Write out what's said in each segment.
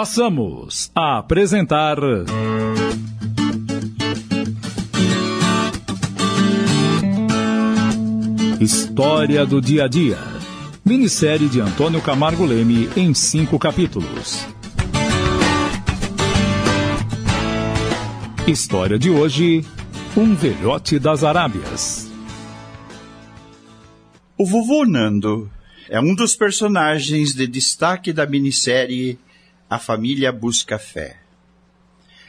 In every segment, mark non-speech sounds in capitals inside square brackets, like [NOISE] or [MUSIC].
Passamos a apresentar. História do Dia a Dia. Minissérie de Antônio Camargo Leme em cinco capítulos. História de hoje: Um velhote das Arábias. O vovô Nando é um dos personagens de destaque da minissérie A Família Busca Fé.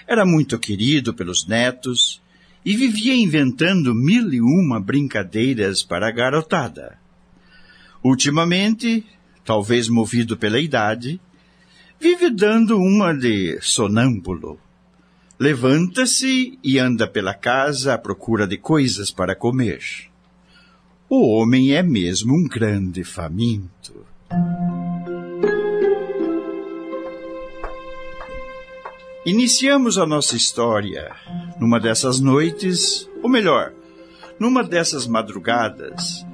Era muito querido pelos netos e vivia inventando mil e uma brincadeiras para a garotada. Ultimamente, talvez movido pela idade, vive dando uma de sonâmbulo. Levanta-se e anda pela casa à procura de coisas para comer. O homem é mesmo um grande faminto. Iniciamos a nossa história numa dessas noites, ou melhor, numa dessas madrugadas,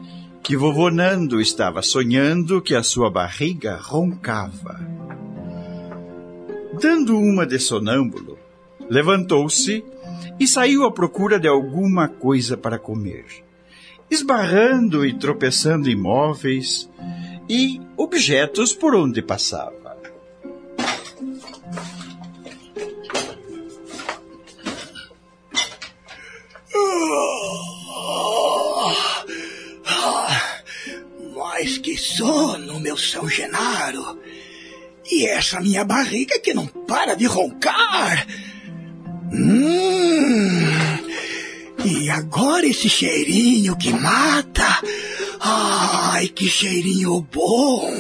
que vovô Nando estava sonhando que a sua barriga roncava. Dando uma de sonâmbulo, levantou-se e saiu à procura de alguma coisa para comer, esbarrando e tropeçando em móveis e objetos por onde passava. Mas que sono, meu São Genaro! E essa minha barriga que não para de roncar! Hum! E agora esse cheirinho que mata! Ai, que cheirinho bom!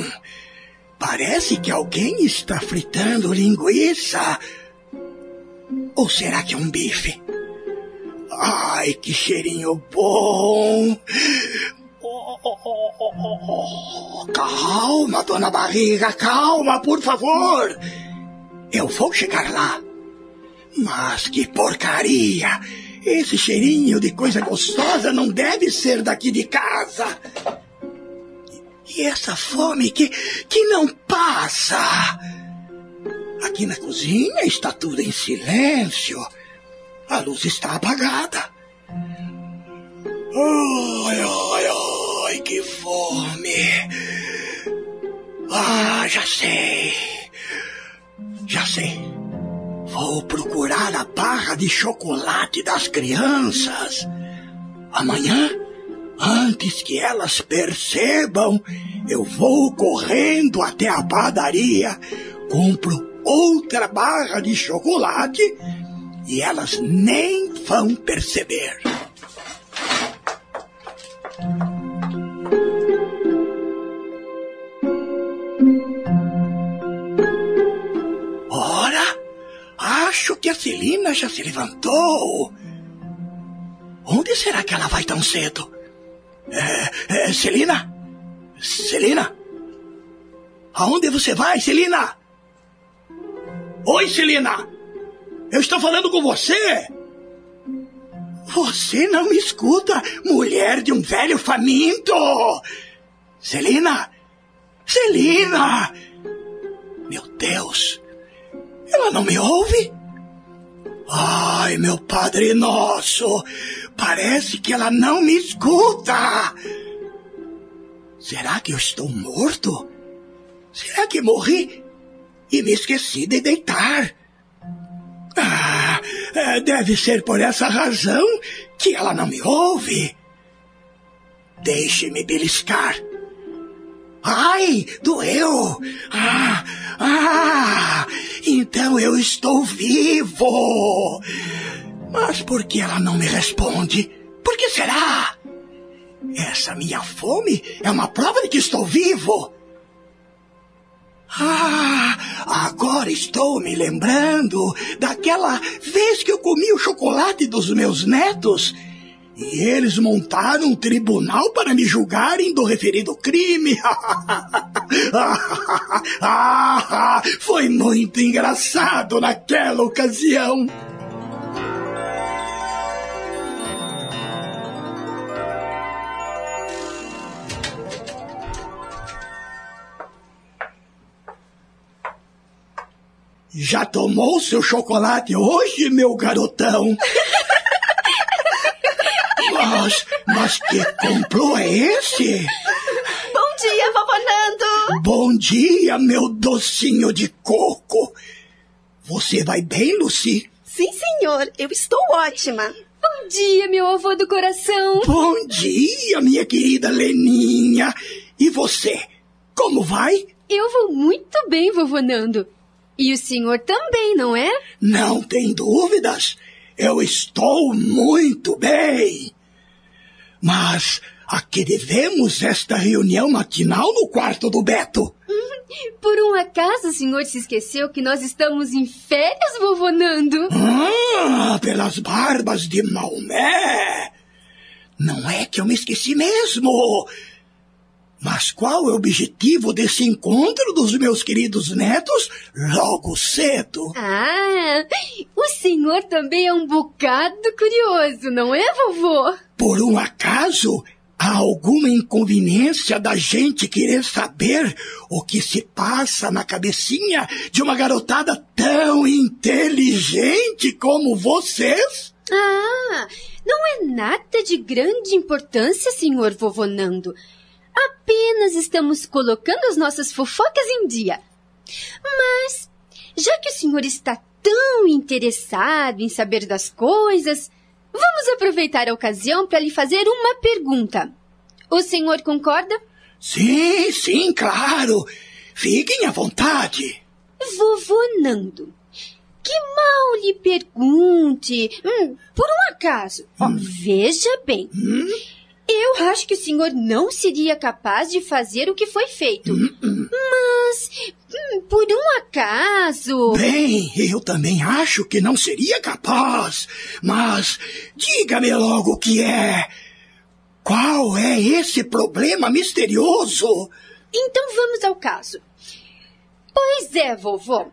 Parece que alguém está fritando linguiça. Ou será que é um bife? Ai, que cheirinho bom! Calma, dona Barriga, calma, por favor. Eu vou chegar lá. Mas que porcaria! Esse cheirinho de coisa gostosa não deve ser daqui de casa. E essa fome que, que não passa. Aqui na cozinha está tudo em silêncio. A luz está apagada. Ai, ai, ai, que fome. Ah, já sei. Já sei. Vou procurar a barra de chocolate das crianças. Amanhã, antes que elas percebam, eu vou correndo até a padaria, compro outra barra de chocolate e elas nem vão perceber. Acho que a Celina já se levantou. Onde será que ela vai tão cedo? É, é, Celina? Celina? Aonde você vai, Celina? Oi, Celina! Eu estou falando com você! Você não me escuta, mulher de um velho faminto! Celina! Celina! Meu Deus! Ela não me ouve? Ai, meu Padre Nosso! Parece que ela não me escuta! Será que eu estou morto? Será que morri e me esqueci de deitar? Ah, deve ser por essa razão que ela não me ouve. Deixe-me beliscar. Ai, doeu! Ah, ah! Então eu estou vivo! Mas por que ela não me responde? Por que será? Essa minha fome é uma prova de que estou vivo. Ah, agora estou me lembrando daquela vez que eu comi o chocolate dos meus netos e eles montaram um tribunal para me julgarem do referido crime. [LAUGHS] ah, foi muito engraçado naquela ocasião. Já tomou seu chocolate hoje, meu garotão? [LAUGHS] mas, mas que complô é esse? Bom dia, vovô Nando! Bom dia, meu docinho de coco! Você vai bem, Lucy? Sim, senhor, eu estou ótima. Bom dia, meu avô do coração! Bom dia, minha querida Leninha! E você, como vai? Eu vou muito bem, vovô Nando. E o senhor também, não é? Não tem dúvidas. Eu estou muito bem. Mas a que devemos esta reunião matinal no quarto do Beto? [LAUGHS] Por um acaso o senhor se esqueceu que nós estamos em férias, vovô Nando? Ah, pelas barbas de Maomé! Não é que eu me esqueci mesmo. Mas qual é o objetivo desse encontro dos meus queridos netos logo cedo? Ah, o senhor também é um bocado curioso, não é, vovô? Por um acaso, há alguma inconveniência da gente querer saber o que se passa na cabecinha de uma garotada tão inteligente como vocês? Ah, não é nada de grande importância, senhor vovô Nando. Apenas estamos colocando as nossas fofocas em dia. Mas, já que o senhor está tão interessado em saber das coisas, vamos aproveitar a ocasião para lhe fazer uma pergunta. O senhor concorda? Sim, sim, claro. Fiquem à vontade. Vovô Nando, que mal lhe pergunte, hum, por um acaso. Ó, veja bem. Hum? Eu acho que o senhor não seria capaz de fazer o que foi feito. Mas, hum, por um acaso. Bem, eu também acho que não seria capaz. Mas diga-me logo o que é. Qual é esse problema misterioso? Então vamos ao caso. Pois é, vovô.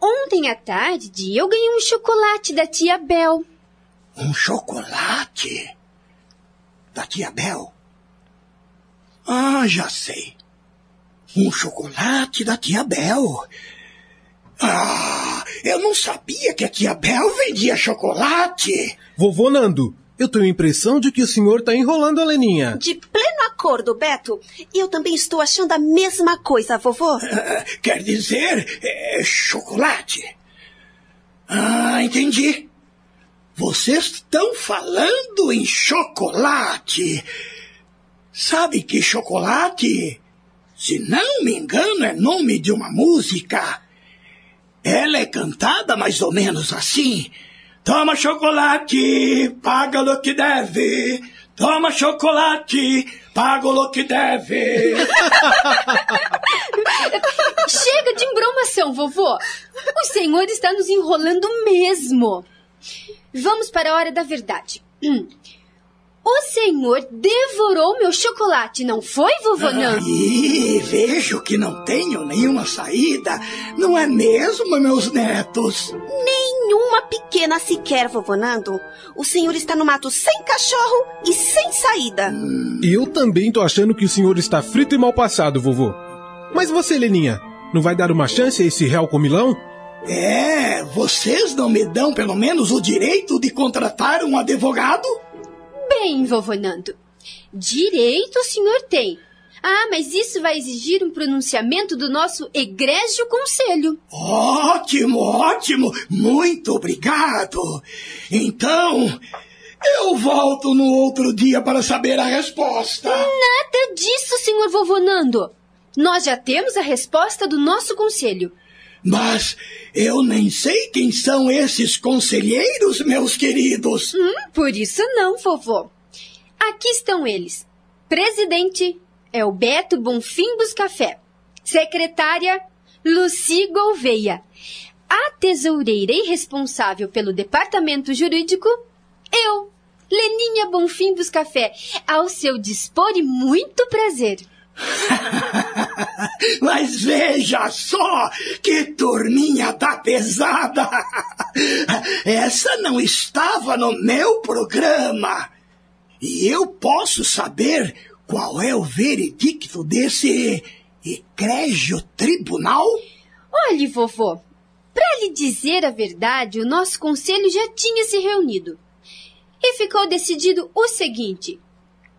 Ontem à tarde eu ganhei um chocolate da tia Bel. Um chocolate? Da tia Bel? Ah, já sei. Um chocolate da tia Bel. Ah, eu não sabia que a tia Bel vendia chocolate. Vovô Nando, eu tenho a impressão de que o senhor está enrolando a Leninha. De pleno acordo, Beto. Eu também estou achando a mesma coisa, vovô. Ah, quer dizer, é, chocolate. Ah, entendi. Vocês estão falando em chocolate. Sabe que chocolate, se não me engano, é nome de uma música. Ela é cantada mais ou menos assim. Toma chocolate, paga o que deve. Toma chocolate, paga o que deve. [LAUGHS] Chega de embromação, vovô. O senhor está nos enrolando mesmo. Vamos para a hora da verdade. Hum. [CLEARS THROAT] O senhor devorou meu chocolate, não foi, vovô Nando? Ih, vejo que não tenho nenhuma saída. Não é mesmo, meus netos? Nenhuma pequena sequer, vovô Nando. O senhor está no mato sem cachorro e sem saída. Eu também tô achando que o senhor está frito e mal passado, vovô. Mas você, Leninha, não vai dar uma chance a esse réu comilão? É, vocês não me dão pelo menos o direito de contratar um advogado? Bem, vovô Nando. Direito o senhor tem. Ah, mas isso vai exigir um pronunciamento do nosso egrégio conselho. Ótimo, ótimo. Muito obrigado. Então, eu volto no outro dia para saber a resposta. Nada disso, senhor vovô Nando. Nós já temos a resposta do nosso conselho. Mas eu nem sei quem são esses conselheiros, meus queridos. Hum, por isso não, vovô. Aqui estão eles. Presidente é o Beto Bonfim Buscafé. Secretária Luci Gouveia. A tesoureira e responsável pelo departamento jurídico, eu, Leninha Bonfim Buscafé. Ao seu dispor e muito prazer. [LAUGHS] Mas veja só que turminha da pesada! Essa não estava no meu programa. E eu posso saber qual é o veredicto desse egrégio tribunal? Olhe, vovô, para lhe dizer a verdade, o nosso conselho já tinha se reunido. E ficou decidido o seguinte: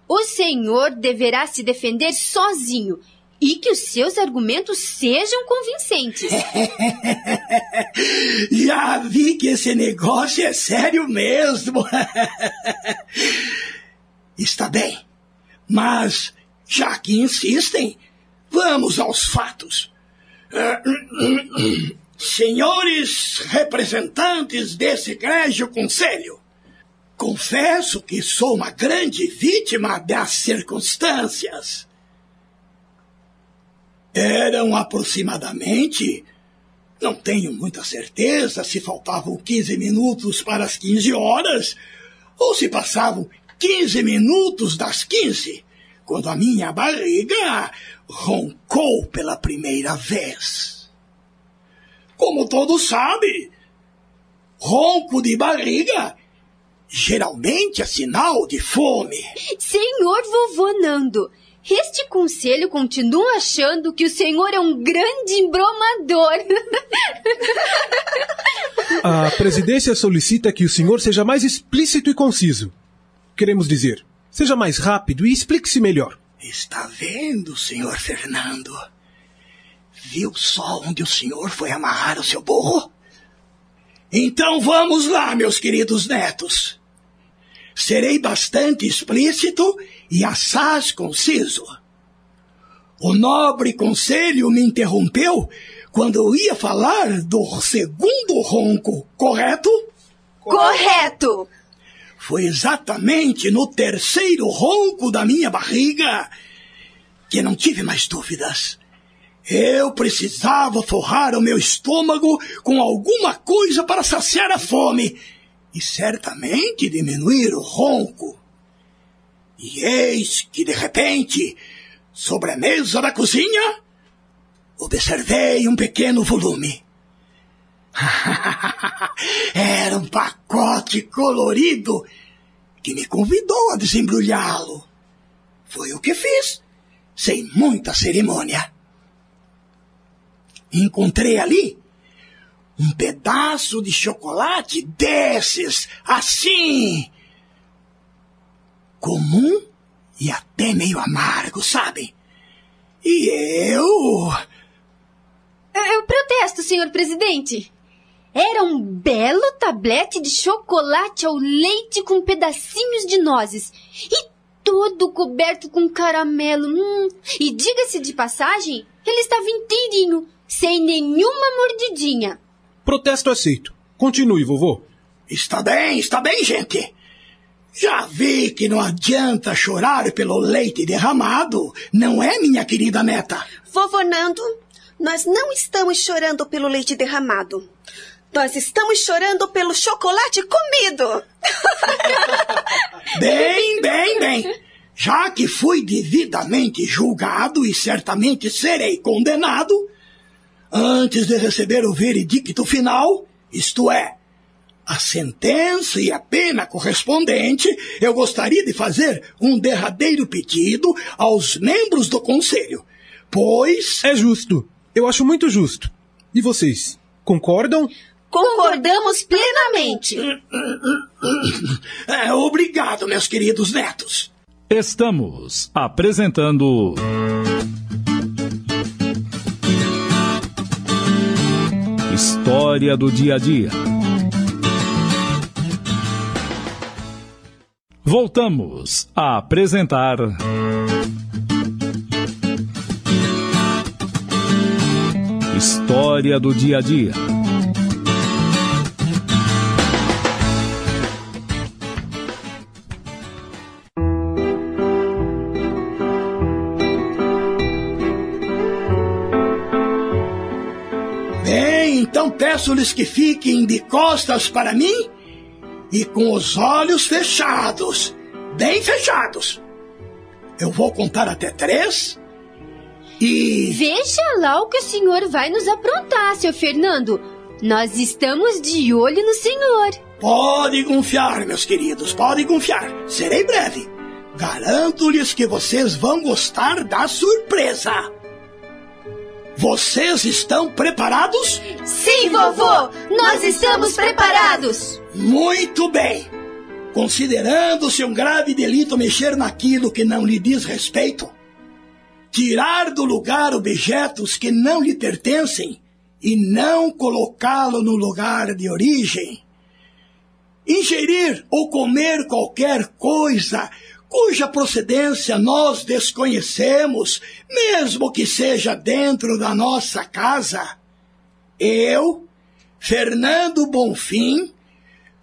o senhor deverá se defender sozinho e que os seus argumentos sejam convincentes. [LAUGHS] Já vi que esse negócio é sério mesmo. [LAUGHS] Está bem, mas já que insistem, vamos aos fatos. [CLEARS THROAT] Senhores representantes desse egrégio conselho, confesso que sou uma grande vítima das circunstâncias. Eram aproximadamente, não tenho muita certeza se faltavam 15 minutos para as 15 horas, ou se passavam 15 minutos das 15, quando a minha barriga roncou pela primeira vez. Como todos sabem, ronco de barriga geralmente é sinal de fome. Senhor vovô Nando, este conselho continua achando que o senhor é um grande embromador. [LAUGHS] A presidência solicita que o senhor seja mais explícito e conciso. Queremos dizer, seja mais rápido e explique-se melhor. Está vendo, senhor Fernando? Viu só onde o senhor foi amarrar o seu burro? Então vamos lá, meus queridos netos. Serei bastante explícito e assaz conciso. O nobre conselho me interrompeu quando eu ia falar do segundo ronco, correto? Correto! Foi exatamente no terceiro ronco da minha barriga que não tive mais dúvidas. Eu precisava forrar o meu estômago com alguma coisa para saciar a fome e certamente diminuir o ronco. E eis que, de repente, sobre a mesa da cozinha, observei um pequeno volume. [LAUGHS] Era um pacote colorido que me convidou a desembrulhá-lo. Foi o que fiz, sem muita cerimônia. Encontrei ali um pedaço de chocolate desses, assim. Comum e até meio amargo, sabe? E eu. Eu protesto, senhor presidente. Era um belo tablete de chocolate ao leite com pedacinhos de nozes. E todo coberto com caramelo. Hum, e diga-se de passagem, ele estava inteirinho, sem nenhuma mordidinha. Protesto aceito. Continue, vovô. Está bem, está bem, gente. Já vi que não adianta chorar pelo leite derramado, não é, minha querida neta? Vovô Nando, nós não estamos chorando pelo leite derramado. Nós estamos chorando pelo chocolate comido. [LAUGHS] bem, bem, bem. Já que fui devidamente julgado e certamente serei condenado, antes de receber o veredicto final, isto é, a sentença e a pena correspondente, eu gostaria de fazer um derradeiro pedido aos membros do conselho, pois. É justo. Eu acho muito justo. E vocês, concordam? Concordamos plenamente. [COUGHS] É, obrigado, meus queridos netos. Estamos apresentando. História do dia a dia. Voltamos a apresentar. História do dia a dia. Peço-lhes que fiquem de costas para mim e com os olhos fechados, bem fechados. Eu vou contar até três e. Veja lá o que o senhor vai nos aprontar, seu Fernando. Nós estamos de olho no senhor. Pode confiar, meus queridos, pode confiar. Serei breve. Garanto-lhes que vocês vão gostar da surpresa. Vocês estão preparados? Sim, vovô! Nós estamos preparados! Muito bem! Considerando-se um grave delito mexer naquilo que não lhe diz respeito, tirar do lugar objetos que não lhe pertencem e não colocá-lo no lugar de origem, ingerir ou comer qualquer coisa cuja procedência nós desconhecemos, mesmo que seja dentro da nossa casa. Eu, Fernando Bonfim,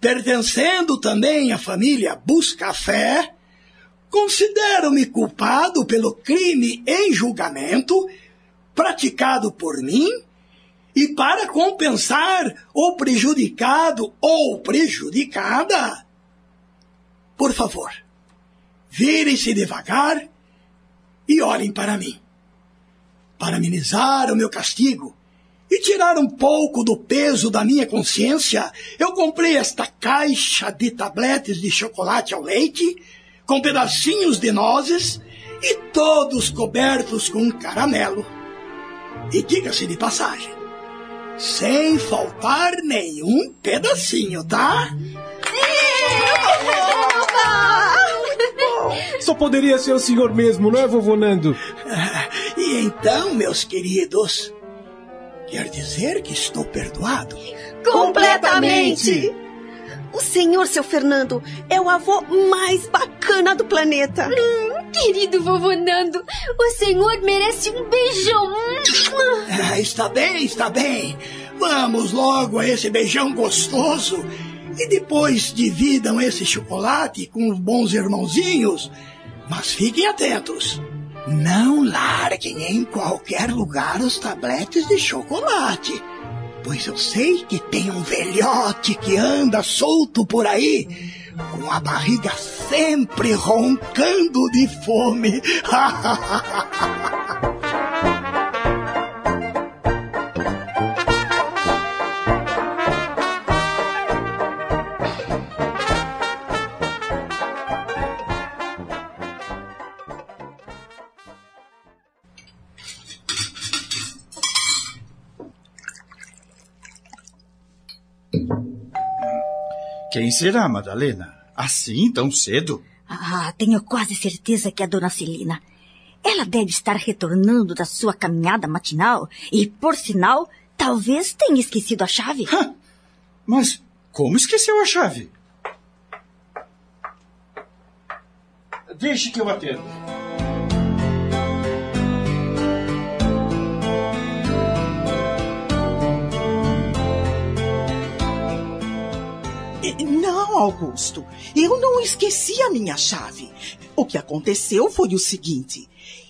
pertencendo também à família Buscafé, considero-me culpado pelo crime em julgamento praticado por mim e para compensar o prejudicado ou prejudicada. Por favor, virem-se devagar e olhem para mim. Para amenizar o meu castigo e tirar um pouco do peso da minha consciência, eu comprei esta caixa de tabletes de chocolate ao leite, com pedacinhos de nozes e todos cobertos com caramelo. E diga-se de passagem, sem faltar nenhum pedacinho, tá? Só poderia ser o senhor mesmo, não é, vovô Nando? E então, meus queridos, quer dizer que estou perdoado? Completamente! O senhor, seu Fernando, é o avô mais bacana do planeta. Hum, querido vovô Nando, o senhor merece um beijão. Ah, está bem, está bem. Vamos logo a esse beijão gostoso e depois dividam esse chocolate com os bons irmãozinhos. Mas fiquem atentos. Não larguem em qualquer lugar os tabletes de chocolate. Pois eu sei que tem um velhote que anda solto por aí, com a barriga sempre roncando de fome. [LAUGHS] Quem será, Madalena? Assim, tão cedo? Ah, tenho quase certeza que é a dona Celina. Ela deve estar retornando da sua caminhada matinal e, por sinal, talvez tenha esquecido a chave. Hã? Mas como esqueceu a chave? Deixe que eu atendo. Não, Augusto. Eu não esqueci a minha chave. O que aconteceu foi o seguinte.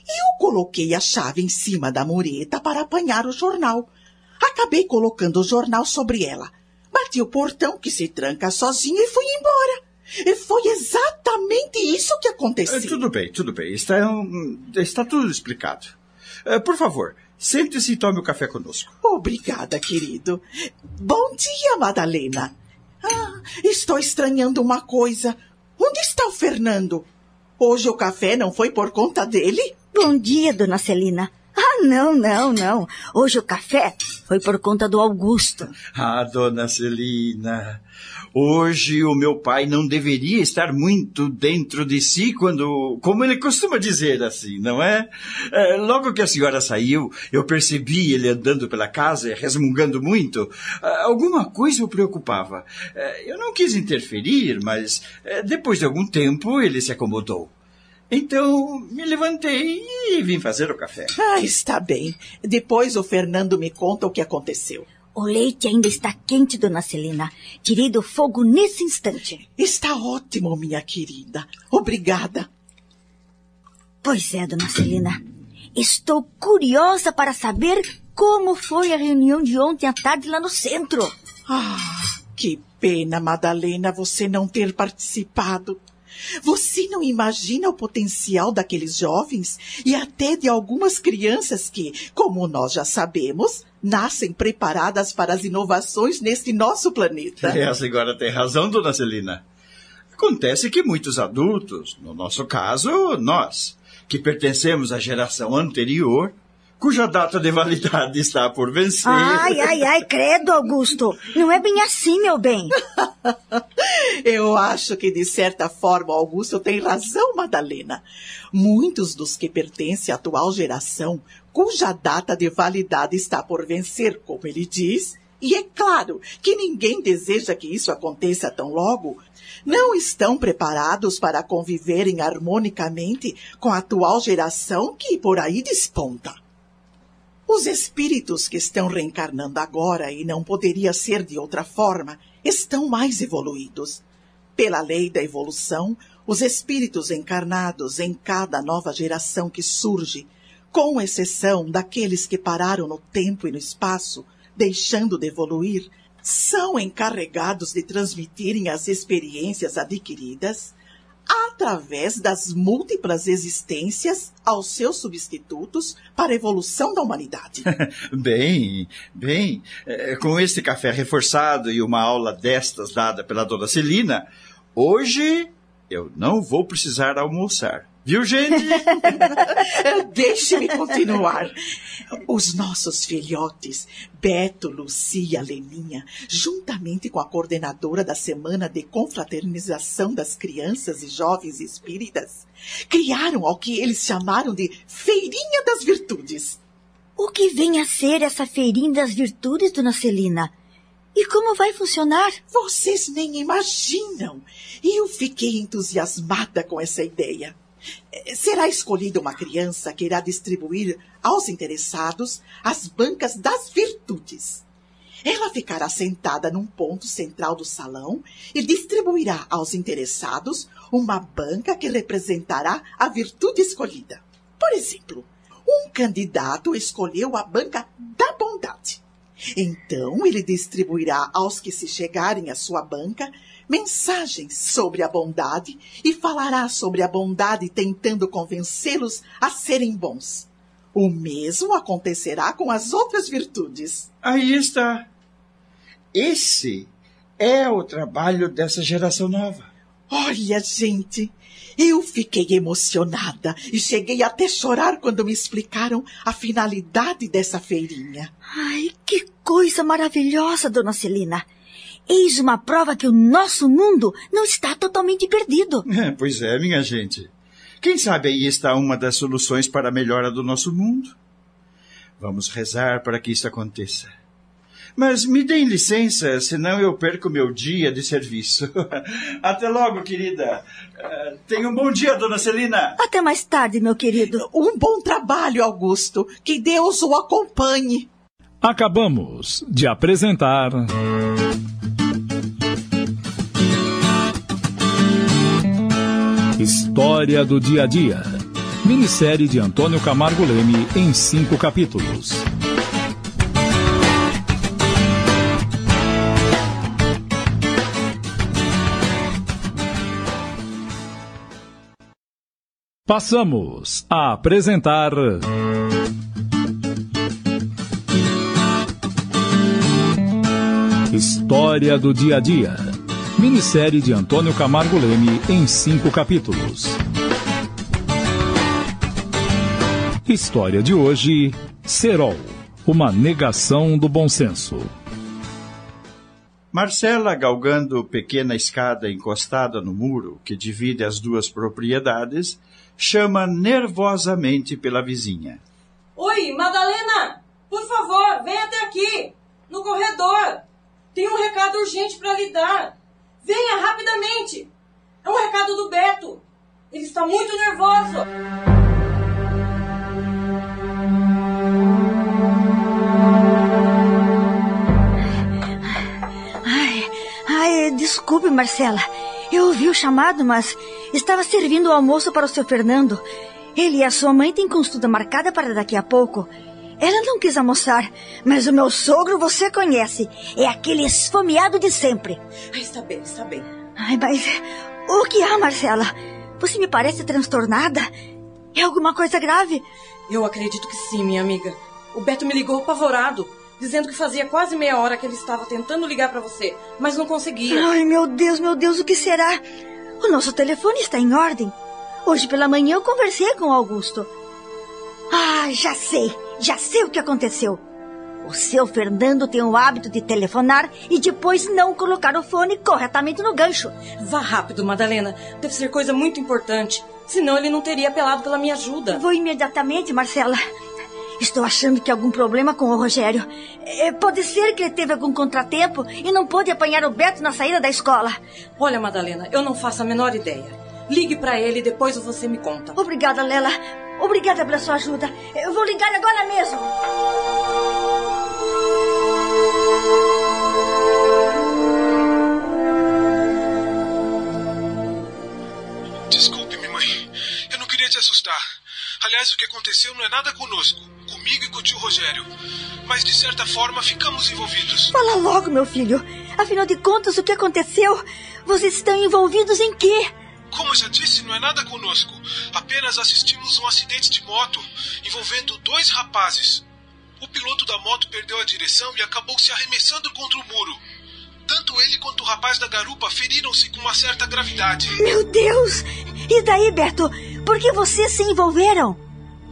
Eu coloquei a chave em cima da mureta para apanhar o jornal. Acabei colocando o jornal sobre ela. Bati o portão que se tranca sozinho e fui embora. E foi exatamente isso que aconteceu. Eh, Tudo bem, tudo bem. Está, hum, está tudo explicado. Eh, Por favor, sente-se e tome o café conosco. Obrigada, querido. Bom dia, Madalena. Ah, estou estranhando uma coisa. Onde está o Fernando? Hoje o café não foi por conta dele? Bom dia, dona Celina. Ah, não, não, não. Hoje o café foi por conta do Augusto. Ah, dona Celina, hoje o meu pai não deveria estar muito dentro de si quando, como ele costuma dizer assim, não é? Eh, logo que a senhora saiu, eu percebi ele andando pela casa, resmungando muito. Ah, alguma coisa o preocupava. Eh, eu não quis interferir, mas eh, depois de algum tempo ele se acomodou. Então me levantei e vim fazer o café. Ah, está bem. Depois o Fernando me conta o que aconteceu. O leite ainda está quente, dona Celina. Tirei do fogo nesse instante. Está ótimo, minha querida. Obrigada. Pois é, dona Celina. Estou curiosa para saber como foi a reunião de ontem à tarde lá no centro. Ah, que pena, Madalena, você não ter participado. Você não imagina o potencial daqueles jovens e até de algumas crianças que, como nós já sabemos, nascem preparadas para as inovações neste nosso planeta. É, a senhora tem razão, dona Celina. Acontece que muitos adultos, no nosso caso, nós, que pertencemos à geração anterior, cuja data de validade está por vencer. Ai, ai, ai, credo, Augusto. Não é bem assim, meu bem. [LAUGHS] Eu acho que, de certa forma, Augusto tem razão, Madalena. Muitos dos que pertencem à atual geração, cuja data de validade está por vencer, como ele diz, e é claro que ninguém deseja que isso aconteça tão logo, não estão preparados para conviverem harmonicamente com a atual geração que por aí desponta. Os espíritos que estão reencarnando agora, e não poderia ser de outra forma, estão mais evoluídos. Pela lei da evolução, os espíritos encarnados em cada nova geração que surge, com exceção daqueles que pararam no tempo e no espaço, deixando de evoluir, são encarregados de transmitirem as experiências adquiridas através das múltiplas existências aos seus substitutos para a evolução da humanidade. [LAUGHS] bem, bem, é, com este café reforçado e uma aula destas dada pela dona Celina, hoje eu não vou precisar almoçar. Viu, gente? [LAUGHS] Deixe-me continuar. Os nossos filhotes, Beto, Lucia, Leninha, juntamente com a coordenadora da Semana de Confraternização das Crianças e Jovens Espíritas, criaram ao que eles chamaram de Feirinha das Virtudes. O que vem a ser essa Feirinha das Virtudes, dona Celina? E como vai funcionar? Vocês nem imaginam. Eu fiquei entusiasmada com essa ideia. Será escolhida uma criança que irá distribuir aos interessados as bancas das virtudes. Ela ficará sentada num ponto central do salão e distribuirá aos interessados uma banca que representará a virtude escolhida. Por exemplo, um candidato escolheu a banca da bondade. Então ele distribuirá aos que se chegarem à sua banca mensagens sobre a bondade e falará sobre a bondade tentando convencê-los a serem bons. O mesmo acontecerá com as outras virtudes. Aí está. Esse é o trabalho dessa geração nova. Olha, gente, eu fiquei emocionada e cheguei até chorar quando me explicaram a finalidade dessa feirinha. Ai, que coisa maravilhosa, dona Celina. Eis uma prova que o nosso mundo não está totalmente perdido. [LAUGHS] É, pois é, minha gente. Quem sabe aí está uma das soluções para a melhora do nosso mundo. Vamos rezar para que isso aconteça. Mas me deem licença, senão eu perco meu dia de serviço. [LAUGHS] Até logo, querida. Uh, tenha um bom dia, dona Celina. Até mais tarde, meu querido. Um bom trabalho, Augusto. Que Deus o acompanhe. Acabamos de apresentar. História do Dia a Dia. Minissérie de Antônio Camargo Leme em cinco capítulos. Passamos a apresentar. História do Dia a Dia. Minissérie de Antônio Camargo Leme em cinco capítulos. História de hoje: Serol uma negação do bom senso. Marcela, galgando pequena escada encostada no muro que divide as duas propriedades, chama nervosamente pela vizinha. Oi, Madalena! Por favor, vem até aqui! No corredor! Tem um recado urgente para lhe dar! Venha rapidamente! É um recado do Beto! Ele está muito nervoso! Desculpe, Marcela. Eu ouvi o chamado, mas estava servindo o almoço para o seu Fernando. Ele e a sua mãe têm consulta marcada para daqui a pouco. Ela não quis almoçar, mas o meu sogro você conhece. É aquele esfomeado de sempre. Ah, está bem, está bem. Ai, mas o que há, Marcela? Você me parece transtornada. É alguma coisa grave? Eu acredito que sim, minha amiga. O Beto me ligou apavorado, dizendo que fazia quase meia hora que ele estava tentando ligar para você, mas não conseguia. Ai, meu Deus, meu Deus, o que será? O nosso telefone está em ordem. Hoje pela manhã eu conversei com o Augusto. Ah, já sei. Já sei o que aconteceu. O seu Fernando tem o hábito de telefonar e depois não colocar o fone corretamente no gancho. Vá rápido, Madalena. Deve ser coisa muito importante. Senão ele não teria apelado pela minha ajuda. Vou imediatamente, Marcela. Estou achando que há algum problema com o Rogério. É, pode ser que ele teve algum contratempo e não pôde apanhar o Beto na saída da escola. Olha, Madalena, eu não faço a menor ideia. Ligue para ele e depois você me conta. Obrigada, Lela. Obrigada pela sua ajuda. Eu vou ligar agora mesmo. Desculpe-me, mãe. Eu não queria te assustar. Aliás, o que aconteceu não é nada conosco, comigo e com o tio Rogério. Mas de certa forma ficamos envolvidos. Fala logo, meu filho. Afinal de contas, o que aconteceu? Vocês estão envolvidos em quê? Como eu já disse, não é nada conosco. Apenas assistimos um acidente de moto envolvendo dois rapazes. O piloto da moto perdeu a direção e acabou se arremessando contra o muro. Tanto ele quanto o rapaz da garupa feriram-se com uma certa gravidade. Meu Deus! E daí, Beto? Por que vocês se envolveram?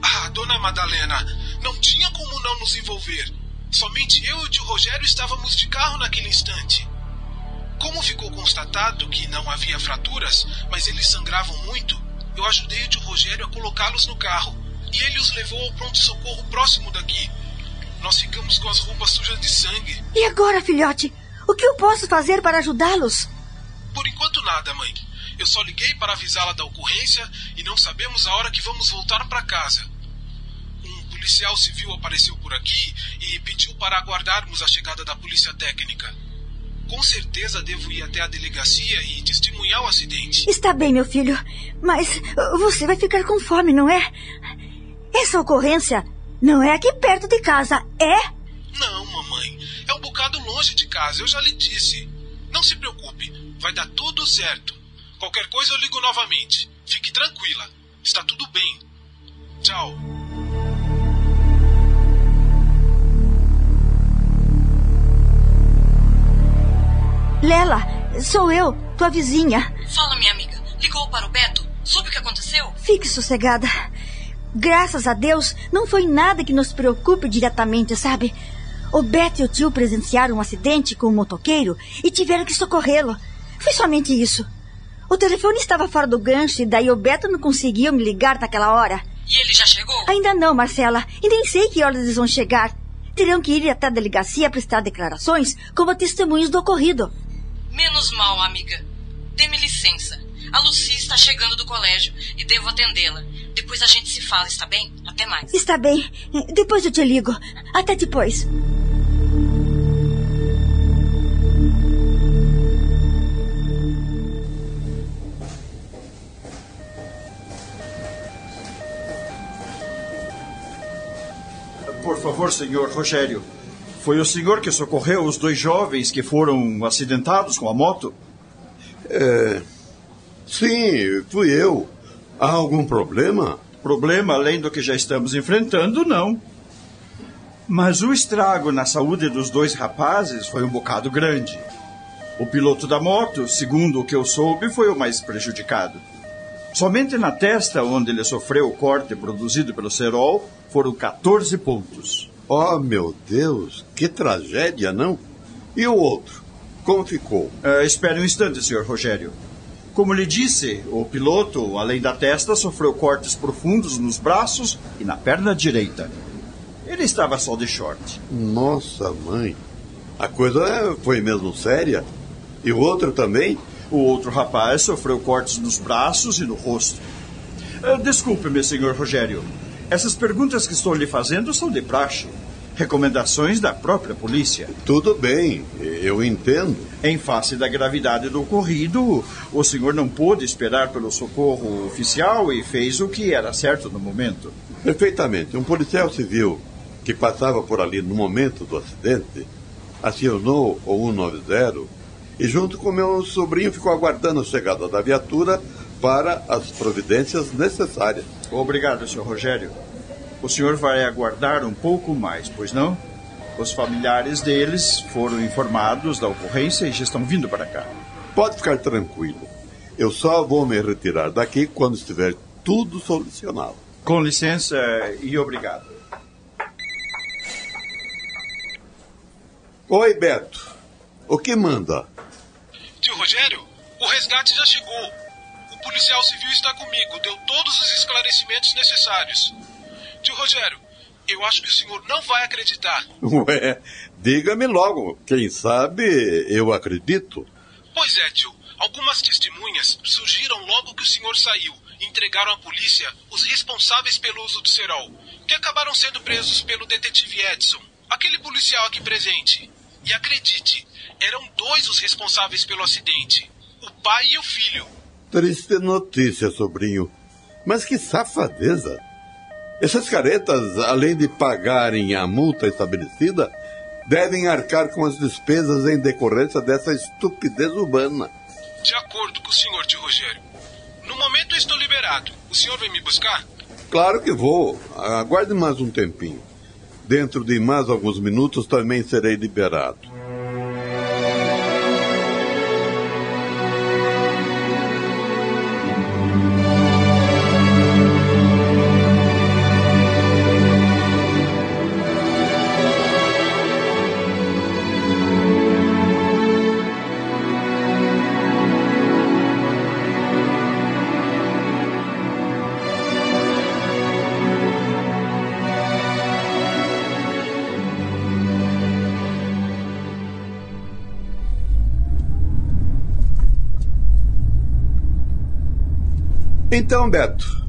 Ah, dona Madalena, não tinha como não nos envolver. Somente eu e o tio Rogério estávamos de carro naquele instante. Como ficou constatado que não havia fraturas, mas eles sangravam muito, eu ajudei o tio Rogério a colocá-los no carro e ele os levou ao pronto-socorro próximo daqui. Nós ficamos com as roupas sujas de sangue. E agora, filhote? O que eu posso fazer para ajudá-los? Por enquanto, nada, mãe. Eu só liguei para avisá-la da ocorrência e não sabemos a hora que vamos voltar para casa. Policial civil apareceu por aqui e pediu para aguardarmos a chegada da polícia técnica. Com certeza devo ir até a delegacia e testemunhar o acidente. Está bem, meu filho. Mas você vai ficar com fome, não é? Essa ocorrência não é aqui perto de casa, é? Não, mamãe. É um bocado longe de casa, eu já lhe disse. Não se preocupe, vai dar tudo certo. Qualquer coisa eu ligo novamente. Fique tranquila. Está tudo bem. Tchau. Lela, sou eu, tua vizinha. Fala, minha amiga. Ligou para o Beto? Soube o que aconteceu? Fique sossegada. Graças a Deus, não foi nada que nos preocupe diretamente, sabe? O Beto e o tio presenciaram um acidente com um motoqueiro e tiveram que socorrê-lo. Foi somente isso. O telefone estava fora do gancho e daí o Beto não conseguiu me ligar naquela hora. E ele já chegou? Ainda não, Marcela. E nem sei que horas eles vão chegar. Terão que ir até a delegacia prestar declarações como testemunhos do ocorrido. Menos mal, amiga. Dê-me licença. A Lucy está chegando do colégio e devo atendê-la. Depois a gente se fala, está bem? Até mais. Está bem. Depois eu te ligo. Até depois. Por favor, senhor Rogério. Foi o senhor que socorreu os dois jovens que foram acidentados com a moto? É. Sim, fui eu. Há algum problema? Problema além do que já estamos enfrentando, não. Mas o estrago na saúde dos dois rapazes foi um bocado grande. O piloto da moto, segundo o que eu soube, foi o mais prejudicado. Somente na testa, onde ele sofreu o corte produzido pelo cerol, foram 14 pontos. Oh, meu Deus, que tragédia, não? E o outro? Como ficou? Uh, espere um instante, senhor Rogério. Como lhe disse, o piloto, além da testa, sofreu cortes profundos nos braços e na perna direita. Ele estava só de short. Nossa, mãe. A coisa foi mesmo séria? E o outro também? O outro rapaz sofreu cortes nos braços e no rosto. Uh, Desculpe-me, senhor Rogério. Essas perguntas que estou lhe fazendo são de praxe. Recomendações da própria polícia. Tudo bem, eu entendo. Em face da gravidade do ocorrido, o senhor não pôde esperar pelo socorro oficial e fez o que era certo no momento. Perfeitamente. Um policial civil que passava por ali no momento do acidente acionou o 190 e, junto com meu sobrinho, ficou aguardando a chegada da viatura para as providências necessárias. Obrigado, senhor Rogério. O senhor vai aguardar um pouco mais, pois não? Os familiares deles foram informados da ocorrência e já estão vindo para cá. Pode ficar tranquilo. Eu só vou me retirar daqui quando estiver tudo solucionado. Com licença e obrigado. Oi, Beto. O que manda? Tio Rogério, o resgate já chegou. O policial civil está comigo, deu todos os esclarecimentos necessários. Tio Rogério, eu acho que o senhor não vai acreditar. [LAUGHS] Ué, diga-me logo. Quem sabe eu acredito. Pois é, tio. Algumas testemunhas surgiram logo que o senhor saiu e entregaram à polícia os responsáveis pelo uso do cerol, que acabaram sendo presos pelo detetive Edson, aquele policial aqui presente. E acredite, eram dois os responsáveis pelo acidente: o pai e o filho. Triste notícia, sobrinho. Mas que safadeza! Essas caretas, além de pagarem a multa estabelecida, devem arcar com as despesas em decorrência dessa estupidez urbana. De acordo com o senhor, tio Rogério. No momento eu estou liberado. O senhor vem me buscar? Claro que vou. Aguarde mais um tempinho. Dentro de mais alguns minutos também serei liberado. Então, Beto,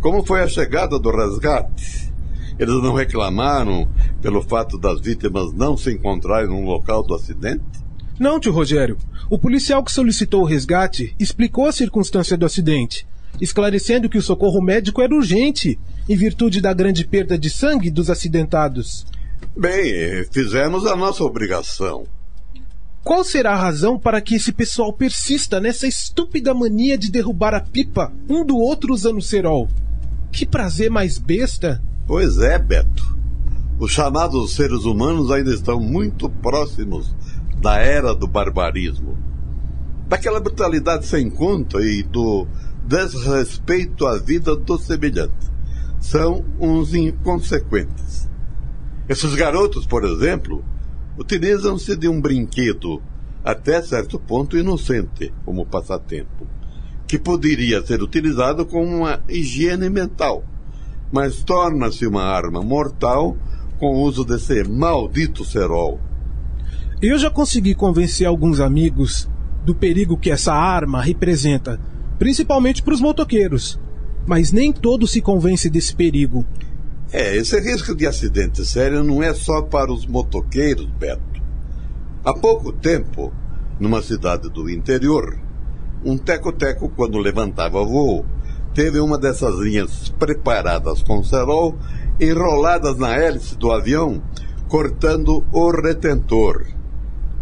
como foi a chegada do resgate? Eles não reclamaram pelo fato das vítimas não se encontrarem no local do acidente? Não, tio Rogério. O policial que solicitou o resgate explicou a circunstância do acidente, esclarecendo que o socorro médico era urgente, em virtude da grande perda de sangue dos acidentados. Bem, fizemos a nossa obrigação. Qual será a razão para que esse pessoal persista nessa estúpida mania de derrubar a pipa um do outro usando cerol? Que prazer mais besta! Pois é, Beto. Os chamados seres humanos ainda estão muito próximos da era do barbarismo. Daquela brutalidade sem conta e do desrespeito à vida do semelhante. São uns inconsequentes. Esses garotos, por exemplo, utilizam-se de um brinquedo até certo ponto inocente como passatempo, que poderia ser utilizado como uma higiene mental, mas torna-se uma arma mortal com o uso desse maldito cerol. Eu já consegui convencer alguns amigos do perigo que essa arma representa, principalmente para os motoqueiros. Mas nem todos se convencem desse perigo. É, esse risco de acidente sério não é só para os motoqueiros, Beto. Há pouco tempo, numa cidade do interior, um teco-teco, quando levantava voo, teve uma dessas linhas preparadas com cerol enroladas na hélice do avião, cortando o retentor.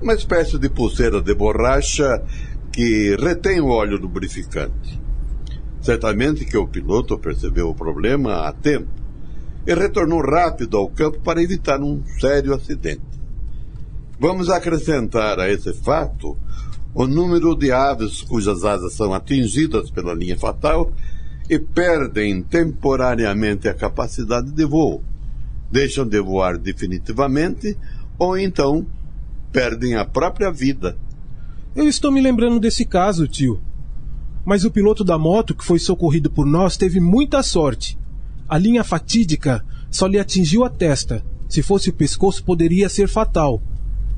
Uma espécie de pulseira de borracha que retém o óleo lubrificante. Certamente que o piloto percebeu o problema a tempo e retornou rápido ao campo para evitar um sério acidente. Vamos acrescentar a esse fato o número de aves cujas asas são atingidas pela linha fatal e perdem temporariamente a capacidade de voo, deixam de voar definitivamente ou então perdem a própria vida. Eu estou me lembrando desse caso, tio. Mas o piloto da moto que foi socorrido por nós teve muita sorte. A linha fatídica só lhe atingiu a testa. Se fosse o pescoço, poderia ser fatal.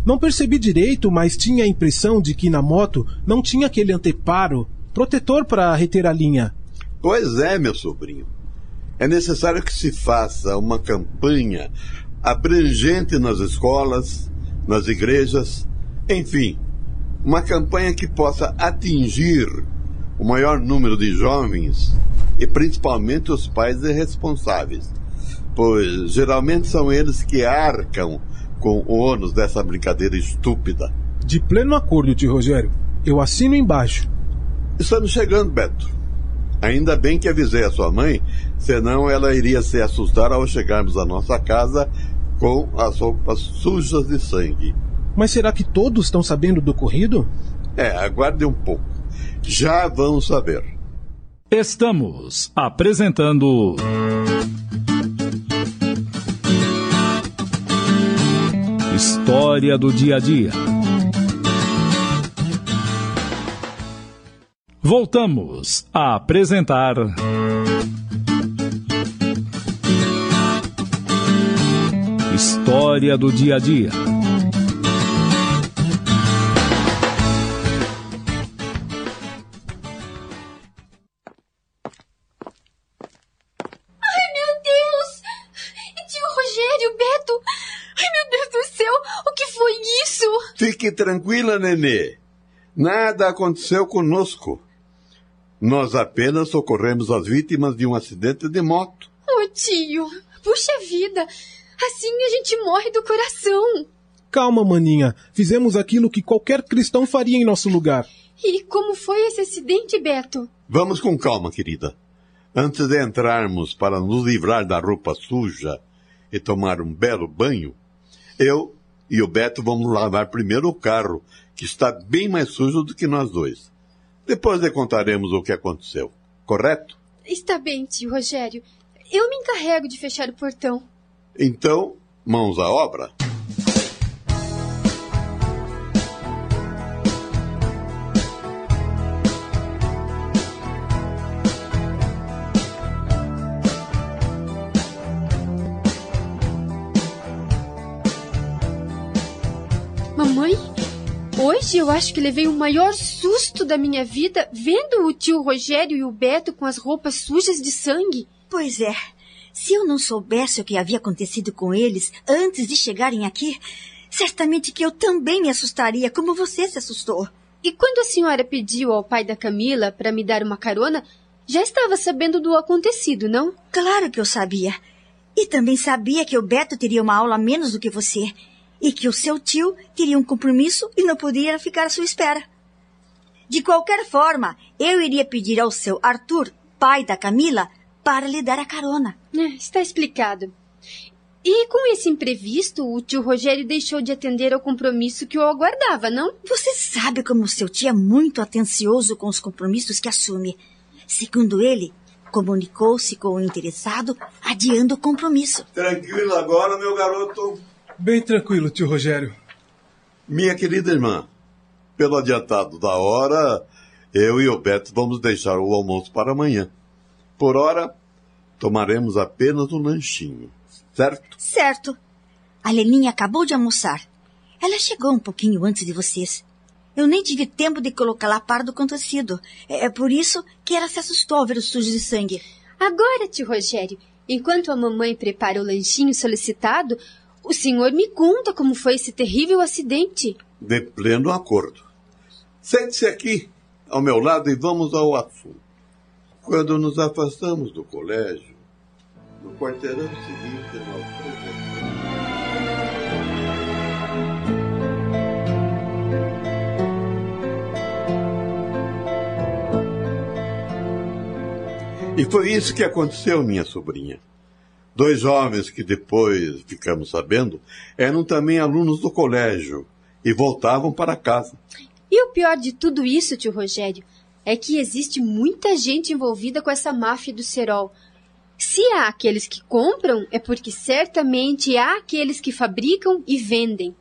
Não percebi direito, mas tinha a impressão de que na moto não tinha aquele anteparo protetor para reter a linha. Pois é, meu sobrinho. É necessário que se faça uma campanha abrangente nas escolas, nas igrejas, enfim, uma campanha que possa atingir o maior número de jovens e principalmente os pais irresponsáveis, pois geralmente são eles que arcam com o ônus dessa brincadeira estúpida. De pleno acordo, tio Rogério. Eu assino embaixo. Estamos chegando, Beto. Ainda bem que avisei a sua mãe, senão ela iria se assustar ao chegarmos à nossa casa com as roupas sujas de sangue. Mas será que todos estão sabendo do ocorrido? É, aguarde um pouco. Já vamos saber. Estamos apresentando. História do dia a dia. Voltamos a apresentar. História do dia a dia. Fique tranquila, nenê. Nada aconteceu conosco. Nós apenas socorremos as vítimas de um acidente de moto. Oh, tio! Puxa vida! Assim a gente morre do coração. Calma, maninha. Fizemos aquilo que qualquer cristão faria em nosso lugar. E como foi esse acidente, Beto? Vamos com calma, querida. Antes de entrarmos para nos livrar da roupa suja e tomar um belo banho, eu e o Beto vamos lavar primeiro o carro, que está bem mais sujo do que nós dois. Depois lhe contaremos o que aconteceu. Correto? Está bem, tio Rogério. Eu me encarrego de fechar o portão. Então, mãos à obra. Hoje eu acho que levei o maior susto da minha vida vendo o tio Rogério e o Beto com as roupas sujas de sangue. Pois é. Se eu não soubesse o que havia acontecido com eles antes de chegarem aqui, certamente que eu também me assustaria como você se assustou. E quando a senhora pediu ao pai da Camila para me dar uma carona, já estava sabendo do acontecido, não? Claro que eu sabia. E também sabia que o Beto teria uma aula menos do que você. E que o seu tio teria um compromisso e não poderia ficar à sua espera. De qualquer forma, eu iria pedir ao seu Arthur, pai da Camila, para lhe dar a carona. É, está explicado. E com esse imprevisto, o tio Rogério deixou de atender ao compromisso que o aguardava, não? Você sabe como seu tio é muito atencioso com os compromissos que assume. Segundo ele, comunicou-se com o interessado, adiando o compromisso. Tranquilo agora, meu garoto. Bem tranquilo, tio Rogério. Minha querida irmã, pelo adiantado da hora, eu e o Beto vamos deixar o almoço para amanhã. Por hora, tomaremos apenas um lanchinho, certo? Certo. A Leninha acabou de almoçar. Ela chegou um pouquinho antes de vocês. Eu nem tive tempo de colocá-la a par do acontecido. É por isso que ela se assustou ao ver o sujo de sangue. Agora, tio Rogério, enquanto a mamãe prepara o lanchinho solicitado, o senhor me conta como foi esse terrível acidente. De pleno acordo. Sente-se aqui, ao meu lado, e vamos ao assunto. Quando nos afastamos do colégio, no quarteirão seguinte, nós E foi isso que aconteceu, minha sobrinha. Dois jovens que depois ficamos sabendo eram também alunos do colégio e voltavam para casa. E o pior de tudo isso, tio Rogério, é que existe muita gente envolvida com essa máfia do cerol. Se há aqueles que compram, é porque certamente há aqueles que fabricam e vendem.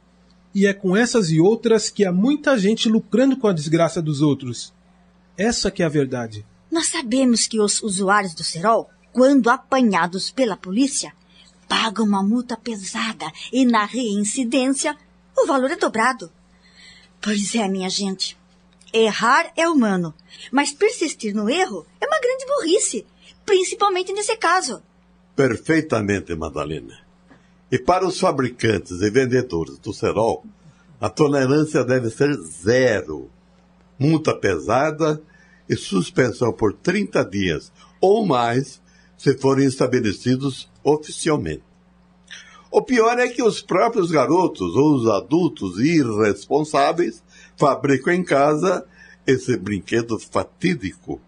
E é com essas e outras que há muita gente lucrando com a desgraça dos outros. Essa que é a verdade. Nós sabemos que os usuários do cerol, quando apanhados pela polícia, pagam uma multa pesada e na reincidência o valor é dobrado. Pois é, minha gente. Errar é humano, mas persistir no erro é uma grande burrice, principalmente nesse caso. Perfeitamente, Madalena. E para os fabricantes e vendedores do cerol, a tolerância deve ser zero. Multa pesada e suspensão por 30 dias ou mais se forem estabelecidos oficialmente. O pior é que os próprios garotos ou os adultos irresponsáveis fabricam em casa esse brinquedo fatídico.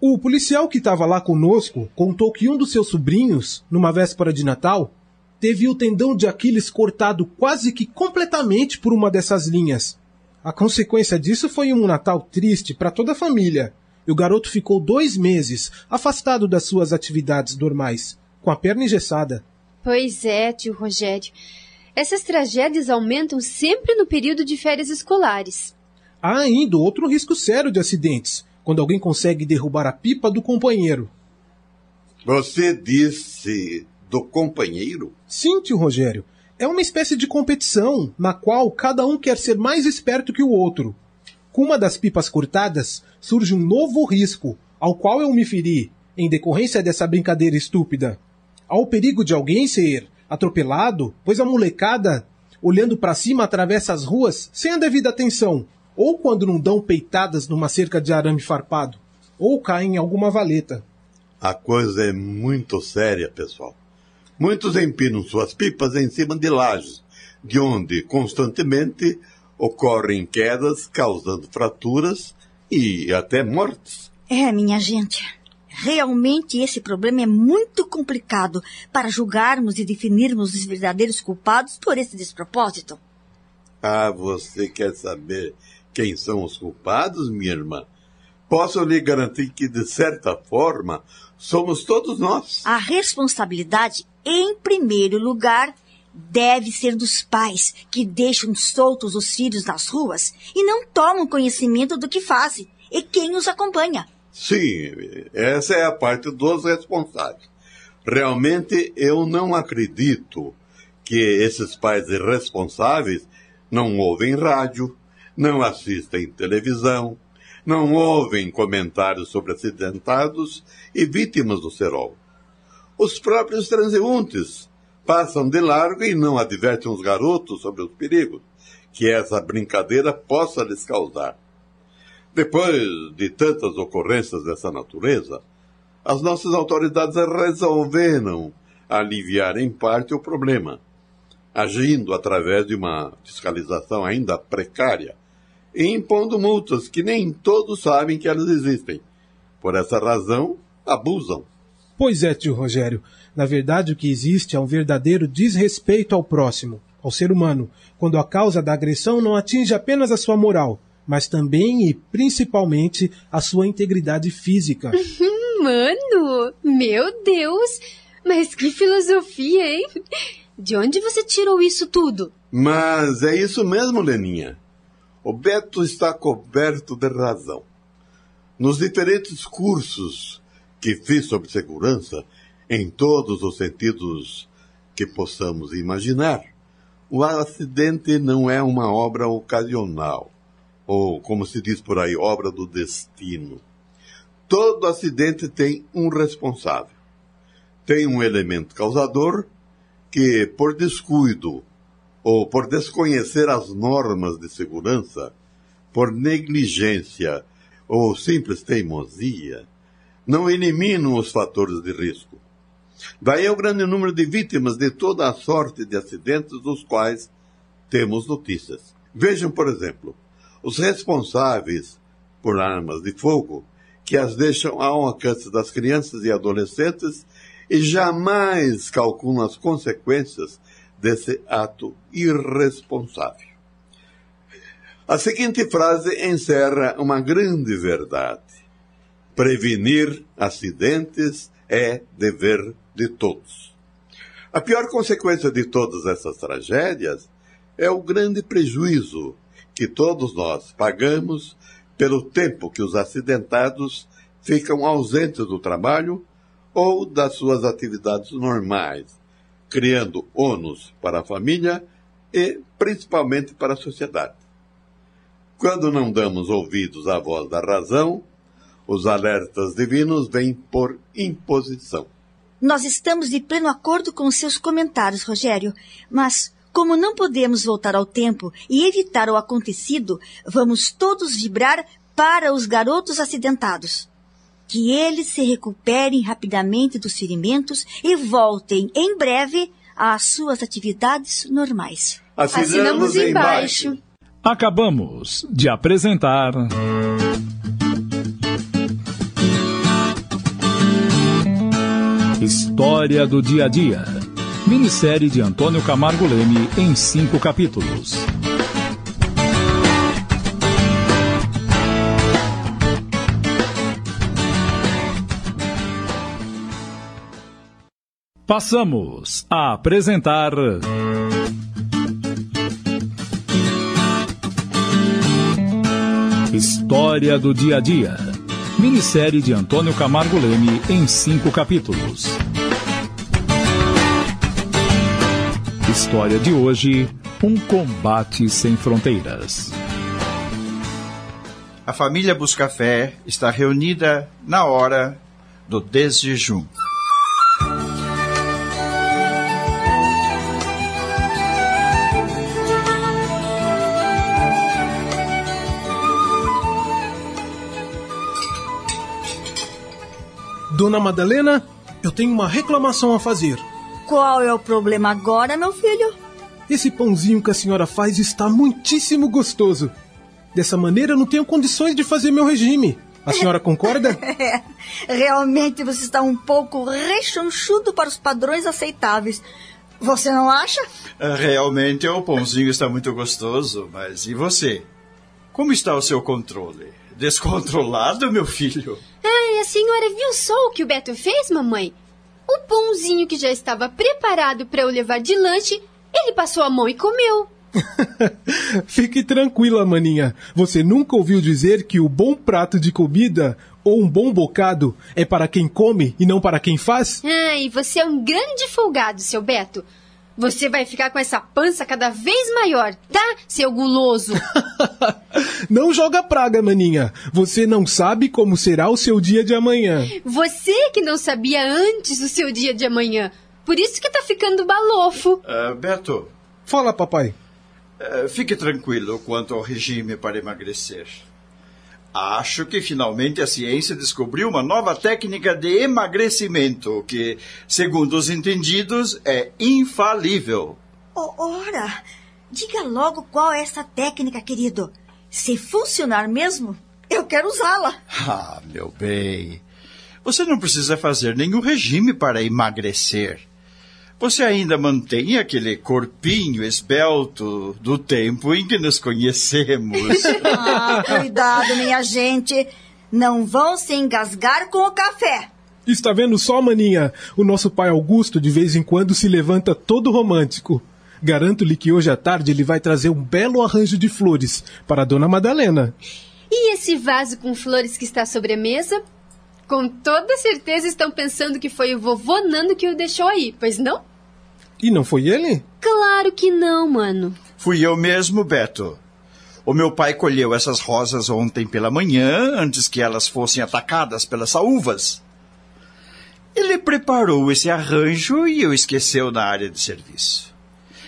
O policial que estava lá conosco contou que um dos seus sobrinhos, numa véspera de Natal, teve o tendão de Aquiles cortado quase que completamente por uma dessas linhas. A consequência disso foi um Natal triste para toda a família. E o garoto ficou dois meses afastado das suas atividades normais, com a perna engessada. Pois é, tio Rogério. Essas tragédias aumentam sempre no período de férias escolares. Há ainda outro risco sério de acidentes, quando alguém consegue derrubar a pipa do companheiro. Você disse do companheiro? Sim, tio Rogério. É uma espécie de competição na qual cada um quer ser mais esperto que o outro. Com uma das pipas cortadas, surge um novo risco, ao qual eu me feri, em decorrência dessa brincadeira estúpida. Há o perigo de alguém ser atropelado, pois a molecada, olhando para cima, atravessa as ruas sem a devida atenção, ou quando não dão peitadas numa cerca de arame farpado, ou caem em alguma valeta. A coisa é muito séria, pessoal. Muitos empinam suas pipas em cima de lajes, de onde constantemente ocorrem quedas, causando fraturas e até mortes. É, minha gente. Realmente esse problema é muito complicado para julgarmos e definirmos os verdadeiros culpados por esse despropósito. Ah, você quer saber quem são os culpados, minha irmã? Posso lhe garantir que, de certa forma, somos todos nós. A responsabilidade, em primeiro lugar, deve ser dos pais que deixam soltos os filhos nas ruas e não tomam conhecimento do que fazem e quem os acompanha. Sim, essa é a parte dos responsáveis. Realmente eu não acredito que esses pais irresponsáveis não ouvem rádio, não assistem televisão, não ouvem comentários sobre acidentados e vítimas do cerol. Os próprios transeuntes passam de largo e não advertem os garotos sobre os perigos que essa brincadeira possa lhes causar. Depois de tantas ocorrências dessa natureza, as nossas autoridades resolveram aliviar em parte o problema, agindo através de uma fiscalização ainda precária e impondo multas que nem todos sabem que elas existem. Por essa razão, abusam. Pois é, tio Rogério. Na verdade, o que existe é um verdadeiro desrespeito ao próximo, ao ser humano, quando a causa da agressão não atinge apenas a sua moral, mas também e principalmente a sua integridade física. [LAUGHS] Mano, meu Deus! Mas que filosofia, hein? De onde você tirou isso tudo? Mas é isso mesmo, Leninha. O Beto está coberto de razão. Nos diferentes cursos que fiz sobre segurança, em todos os sentidos que possamos imaginar, o acidente não é uma obra ocasional, ou, como se diz por aí, obra do destino. Todo acidente tem um responsável. Tem um elemento causador que, por descuido ou por desconhecer as normas de segurança, por negligência ou simples teimosia, não eliminam os fatores de risco. Daí o grande número de vítimas de toda a sorte de acidentes dos quais temos notícias. Vejam, por exemplo, os responsáveis por armas de fogo que as deixam ao alcance das crianças e adolescentes e jamais calculam as consequências desse ato irresponsável. A seguinte frase encerra uma grande verdade. Prevenir acidentes é dever de todos. A pior consequência de todas essas tragédias é o grande prejuízo que todos nós pagamos pelo tempo que os acidentados ficam ausentes do trabalho ou das suas atividades normais, criando ônus para a família e principalmente para a sociedade. Quando não damos ouvidos à voz da razão, os alertas divinos vêm por imposição. Nós estamos de pleno acordo com seus comentários, Rogério, mas como não podemos voltar ao tempo e evitar o acontecido, vamos todos vibrar para os garotos acidentados. Que eles se recuperem rapidamente dos ferimentos e voltem em breve às suas atividades normais. Assinamos, Assinamos embaixo. embaixo. Acabamos de apresentar. História do Dia a Dia. Minissérie de Antônio Camargo Leme em cinco capítulos. Passamos a apresentar. História do Dia a Dia. Minissérie de Antônio Camargo Leme em cinco capítulos. História de hoje: Um combate sem fronteiras. A família Buscafé está reunida na hora do desjejum. Dona Madalena, eu tenho uma reclamação a fazer. Qual é o problema agora, meu filho? Esse pãozinho que a senhora faz está muitíssimo gostoso. Dessa maneira, eu não tenho condições de fazer meu regime. A senhora concorda? [LAUGHS] É, realmente você está um pouco rechonchudo para os padrões aceitáveis. Você não acha? Ah, Realmente o pãozinho está muito gostoso, mas e você? Como está o seu controle? Descontrolado, meu filho? Ai, a senhora viu só o que o Beto fez, mamãe? O pãozinho que já estava preparado para eu levar de lanche, ele passou a mão e comeu. [LAUGHS] Fique tranquila, maninha. Você nunca ouviu dizer que o bom prato de comida ou um bom bocado é para quem come e não para quem faz? Ai, você é um grande folgado, seu Beto. Você vai ficar com essa pança cada vez maior, tá, seu guloso? [LAUGHS] Não joga praga, maninha. Você não sabe como será o seu dia de amanhã. Você que não sabia antes o seu dia de amanhã. Por isso que tá ficando balofo. Ah, Beto, Fala, papai. eh, fique tranquilo quanto ao regime para emagrecer. Acho que finalmente a ciência descobriu uma nova técnica de emagrecimento que, segundo os entendidos, é infalível. Oh, ora, diga logo qual é essa técnica, querido. Se funcionar mesmo, eu quero usá-la. [LAUGHS] Ah, meu bem, você não precisa fazer nenhum regime para emagrecer. Você ainda mantém aquele corpinho esbelto do tempo em que nos conhecemos. [LAUGHS] Ah, cuidado, minha gente. Não vão se engasgar com o café. Está vendo só, maninha? O nosso pai Augusto de vez em quando se levanta todo romântico. Garanto-lhe que hoje à tarde ele vai trazer um belo arranjo de flores para a Dona Madalena. E esse vaso com flores que está sobre a mesa? Com toda certeza estão pensando que foi o vovô Nando que o deixou aí, pois não? E não foi ele? Claro que não, mano. Fui eu mesmo, Beto. O meu pai colheu essas rosas ontem pela manhã, antes que elas fossem atacadas pelas saúvas. Ele preparou esse arranjo e eu esqueceu na área de serviço.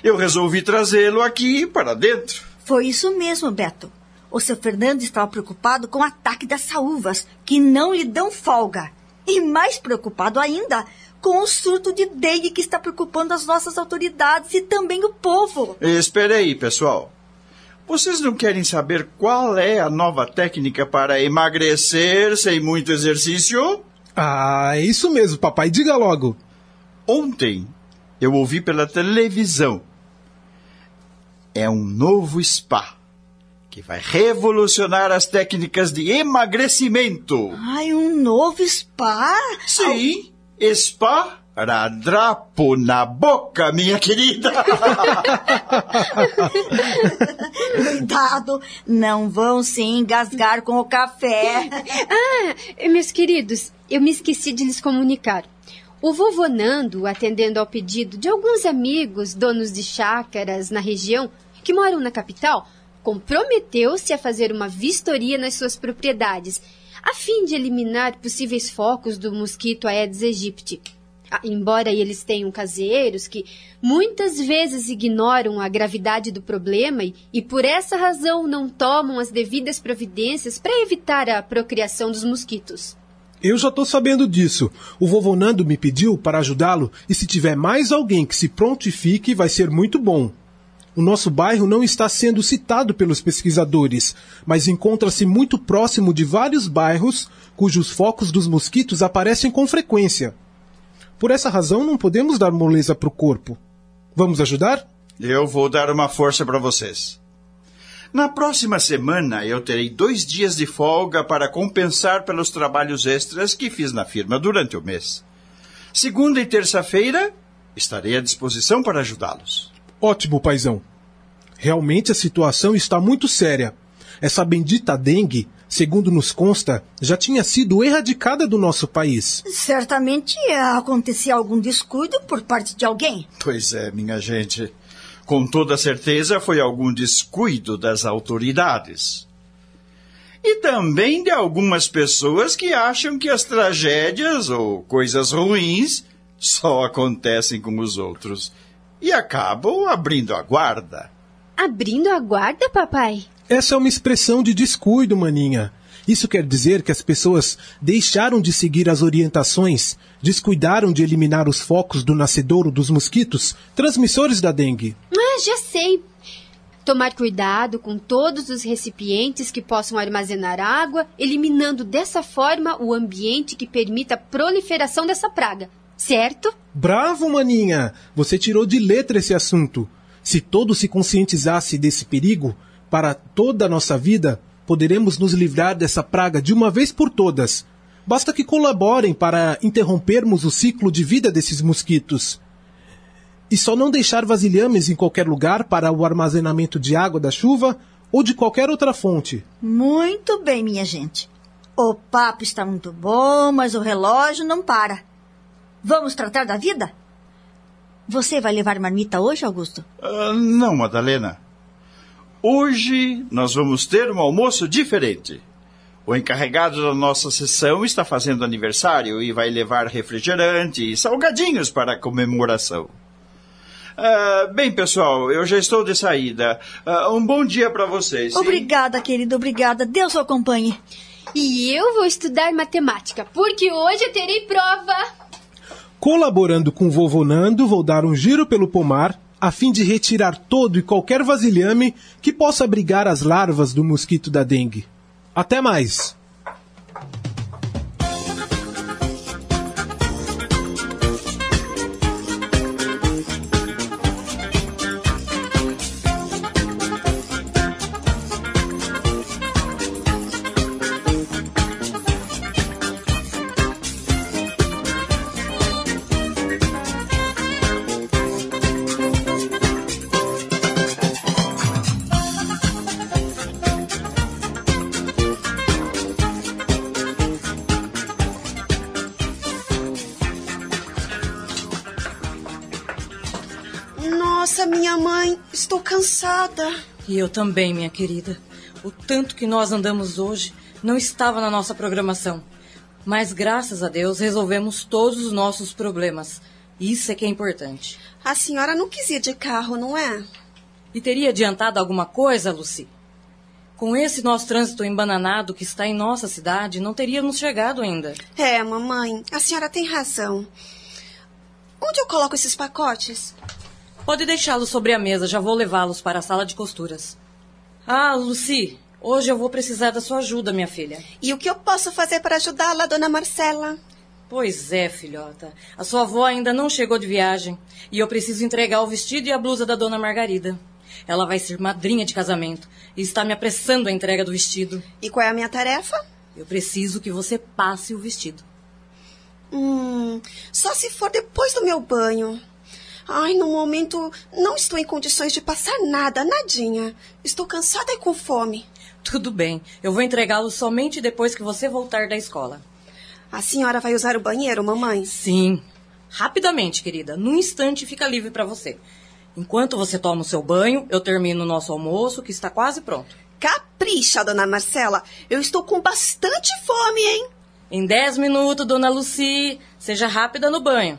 Eu resolvi trazê-lo aqui para dentro. Foi isso mesmo, Beto. O seu Fernando estava preocupado com o ataque das saúvas, que não lhe dão folga. E mais preocupado ainda com o surto de dengue que está preocupando as nossas autoridades e também o povo. Espere aí, pessoal. Vocês não querem saber qual é a nova técnica para emagrecer sem muito exercício? Ah, é isso mesmo, papai. Diga logo. Ontem eu ouvi pela televisão. É um novo spa que vai revolucionar as técnicas de emagrecimento. Ai, um novo spa? Sim, spa Radrapo na boca, minha querida. [LAUGHS] Cuidado, não vão se engasgar com o café. [LAUGHS] Ah, meus queridos, eu me esqueci de lhes comunicar. O vovô Nando, atendendo ao pedido de alguns amigos, donos de chácaras na região, que moram na capital, comprometeu-se a fazer uma vistoria nas suas propriedades, a fim de eliminar possíveis focos do mosquito Aedes aegypti. Ah, embora eles tenham caseiros que muitas vezes ignoram a gravidade do problema e, e por essa razão não tomam as devidas providências para evitar a procriação dos mosquitos. Eu já tô sabendo disso. O vovô Nando me pediu para ajudá-lo e se tiver mais alguém que se prontifique, vai ser muito bom. O nosso bairro não está sendo citado pelos pesquisadores, mas encontra-se muito próximo de vários bairros cujos focos dos mosquitos aparecem com frequência. Por essa razão, não podemos dar moleza para o corpo. Vamos ajudar? Eu vou dar uma força para vocês. Na próxima semana, eu terei dois dias de folga para compensar pelos trabalhos extras que fiz na firma durante o mês. Segunda e terça-feira, estarei à disposição para ajudá-los. Ótimo, paizão. Realmente a situação está muito séria. essa bendita dengue, segundo nos consta, já tinha sido erradicada do nosso país. Certamente acontecia algum descuido por parte de alguém. Pois é, minha gente. Com toda certeza foi algum descuido das autoridades. E também de algumas pessoas que acham que as tragédias ou coisas ruins só acontecem com os outros e acabam abrindo a guarda. Abrindo a guarda, papai? Essa é uma expressão de descuido, maninha. Isso quer dizer que as pessoas deixaram de seguir as orientações, descuidaram de eliminar os focos do nascedouro dos mosquitos, transmissores da dengue. Ah, já sei. Tomar cuidado com todos os recipientes que possam armazenar água, eliminando dessa forma o ambiente que permita a proliferação dessa praga. Certo? Bravo, maninha! Você tirou de letra esse assunto. Se todos se conscientizasse desse perigo, para toda a nossa vida, poderemos nos livrar dessa praga de uma vez por todas. Basta que colaborem para interrompermos o ciclo de vida desses mosquitos. E só não deixar vasilhames em qualquer lugar para o armazenamento de água da chuva ou de qualquer outra fonte. Muito bem, minha gente. O papo está muito bom, mas o relógio não para. Vamos tratar da vida? Você vai levar marmita hoje, Augusto? Uh, não, Madalena. Hoje nós vamos ter um almoço diferente. O encarregado da nossa sessão está fazendo aniversário e vai levar refrigerante e salgadinhos para a comemoração. Uh, bem, pessoal, eu já estou de saída. Uh, um bom dia para vocês. Obrigada, querido, obrigada. Deus o acompanhe. E eu vou estudar matemática, porque hoje eu terei prova. Colaborando com vovô Nando, vou dar um giro pelo pomar a fim de retirar todo e qualquer vasilhame que possa abrigar as larvas do mosquito da dengue. Até mais! Nossa, minha mãe, estou cansada. E eu também, minha querida. O tanto que nós andamos hoje não estava na nossa programação. Mas graças a Deus resolvemos todos os nossos problemas. Isso é que é importante. A senhora não quis ir de carro, não é? E teria adiantado alguma coisa, Lucy? Com esse nosso trânsito embananado que está em nossa cidade, não teríamos chegado ainda. É, mamãe, a senhora tem razão. Onde eu coloco esses pacotes? Pode deixá-los sobre a mesa, já vou levá-los para a sala de costuras. Ah, Lucy, hoje eu vou precisar da sua ajuda, minha filha. E o que eu posso fazer para ajudá-la, dona Marcela? Pois é, filhota. A sua avó ainda não chegou de viagem e eu preciso entregar o vestido e a blusa da dona Margarida. Ela vai ser madrinha de casamento e está me apressando a entrega do vestido. E qual é a minha tarefa? Eu preciso que você passe o vestido. Hum, só se for depois do meu banho. Ai, no momento não estou em condições de passar nada, nadinha. Estou cansada e com fome. Tudo bem, eu vou entregá-lo somente depois que você voltar da escola. A senhora vai usar o banheiro, mamãe? Sim. Rapidamente, querida. Num instante fica livre para você. Enquanto você toma o seu banho, eu termino o nosso almoço, que está quase pronto. Capricha, dona Marcela. Eu estou com bastante fome, hein? Em dez minutos, dona Lucy. Seja rápida no banho.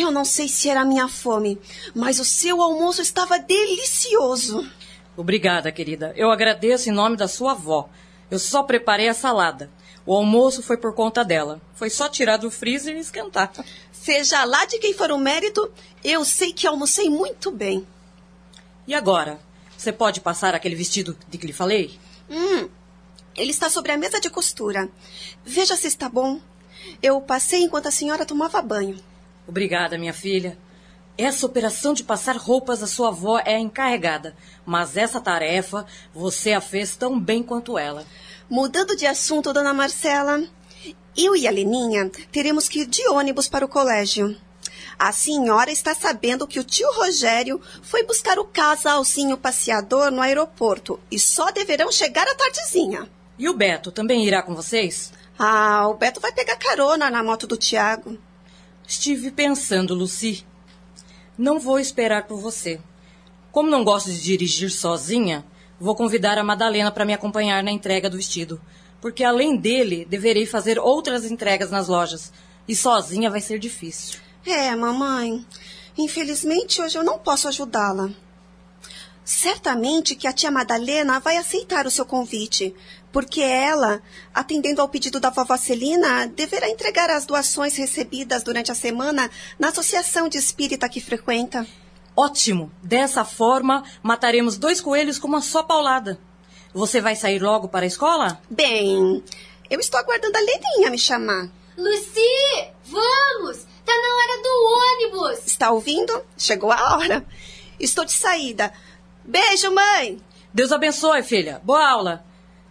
Eu não sei se era a minha fome, mas o seu almoço estava delicioso. Obrigada, querida. Eu agradeço em nome da sua avó. Eu só preparei a salada. O almoço foi por conta dela. Foi só tirar do freezer e esquentar. Seja lá de quem for o mérito, eu sei que almocei muito bem. E agora? Você pode passar aquele vestido de que lhe falei? Hum, ele está sobre a mesa de costura. Veja se está bom. Eu passei enquanto a senhora tomava banho. Obrigada, minha filha. Essa operação de passar roupas à sua avó é encarregada, mas essa tarefa você a fez tão bem quanto ela. Mudando de assunto, dona Marcela, eu e a Leninha teremos que ir de ônibus para o colégio. A senhora está sabendo que o tio Rogério foi buscar o casalzinho passeador no aeroporto e só deverão chegar à tardezinha. E o Beto também irá com vocês? Ah, o Beto vai pegar carona na moto do Tiago. Estive pensando, Lucy. Não vou esperar por você. Como não gosto de dirigir sozinha, vou convidar a Madalena para me acompanhar na entrega do vestido. Porque além dele, deverei fazer outras entregas nas lojas. E sozinha vai ser difícil. É, mamãe. Infelizmente, hoje eu não posso ajudá-la. Certamente que a tia Madalena vai aceitar o seu convite, porque ela, atendendo ao pedido da vovó Celina, deverá entregar as doações recebidas durante a semana na associação de espírita que frequenta. Ótimo! Dessa forma, mataremos dois coelhos com uma só paulada. Você vai sair logo para a escola? Bem, eu estou aguardando a Leninha me chamar. Lucy, vamos! Tá na hora do ônibus! Está ouvindo? Chegou a hora. Estou de saída. Beijo, mãe! Deus abençoe, filha. Boa aula.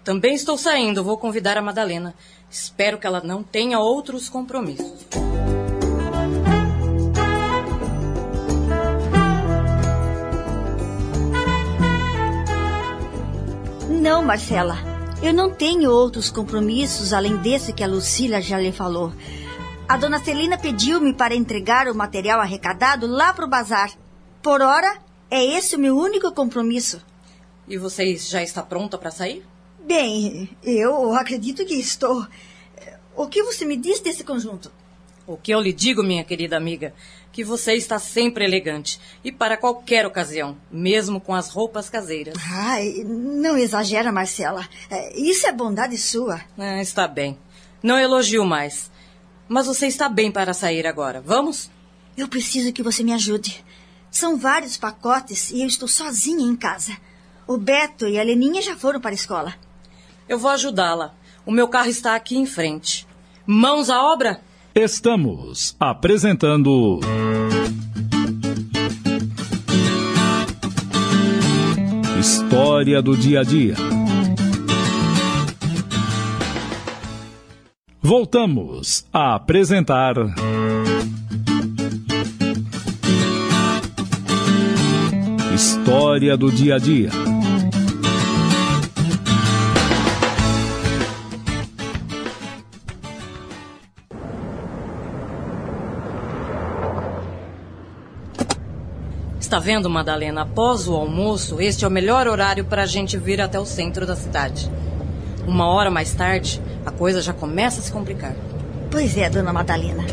Também estou saindo, vou convidar a Madalena. Espero que ela não tenha outros compromissos. Não, Marcela. Eu não tenho outros compromissos além desse que a Lucília já lhe falou. A dona Celina pediu-me para entregar o material arrecadado lá para o bazar. Por hora, é esse o meu único compromisso. E você já está pronta para sair? Bem, eu acredito que estou. O que você me diz desse conjunto? O que eu lhe digo, minha querida amiga, que você está sempre elegante e para qualquer ocasião, mesmo com as roupas caseiras. Ai, não exagera, Marcela. É, Isso é bondade sua. Ah, está bem. Não elogio mais. Mas você está bem para sair agora. Vamos? Eu preciso que você me ajude. São vários pacotes e eu estou sozinha em casa. O Beto e a Leninha já foram para a escola. Eu vou ajudá-la. O meu carro está aqui em frente. Mãos à obra? Estamos apresentando. História do dia a dia. Voltamos a apresentar. História do dia a dia. Está vendo, Madalena? Após o almoço, este é o melhor horário para a gente vir até o centro da cidade. Uma hora mais tarde, a coisa já começa a se complicar. Pois é, dona Madalena.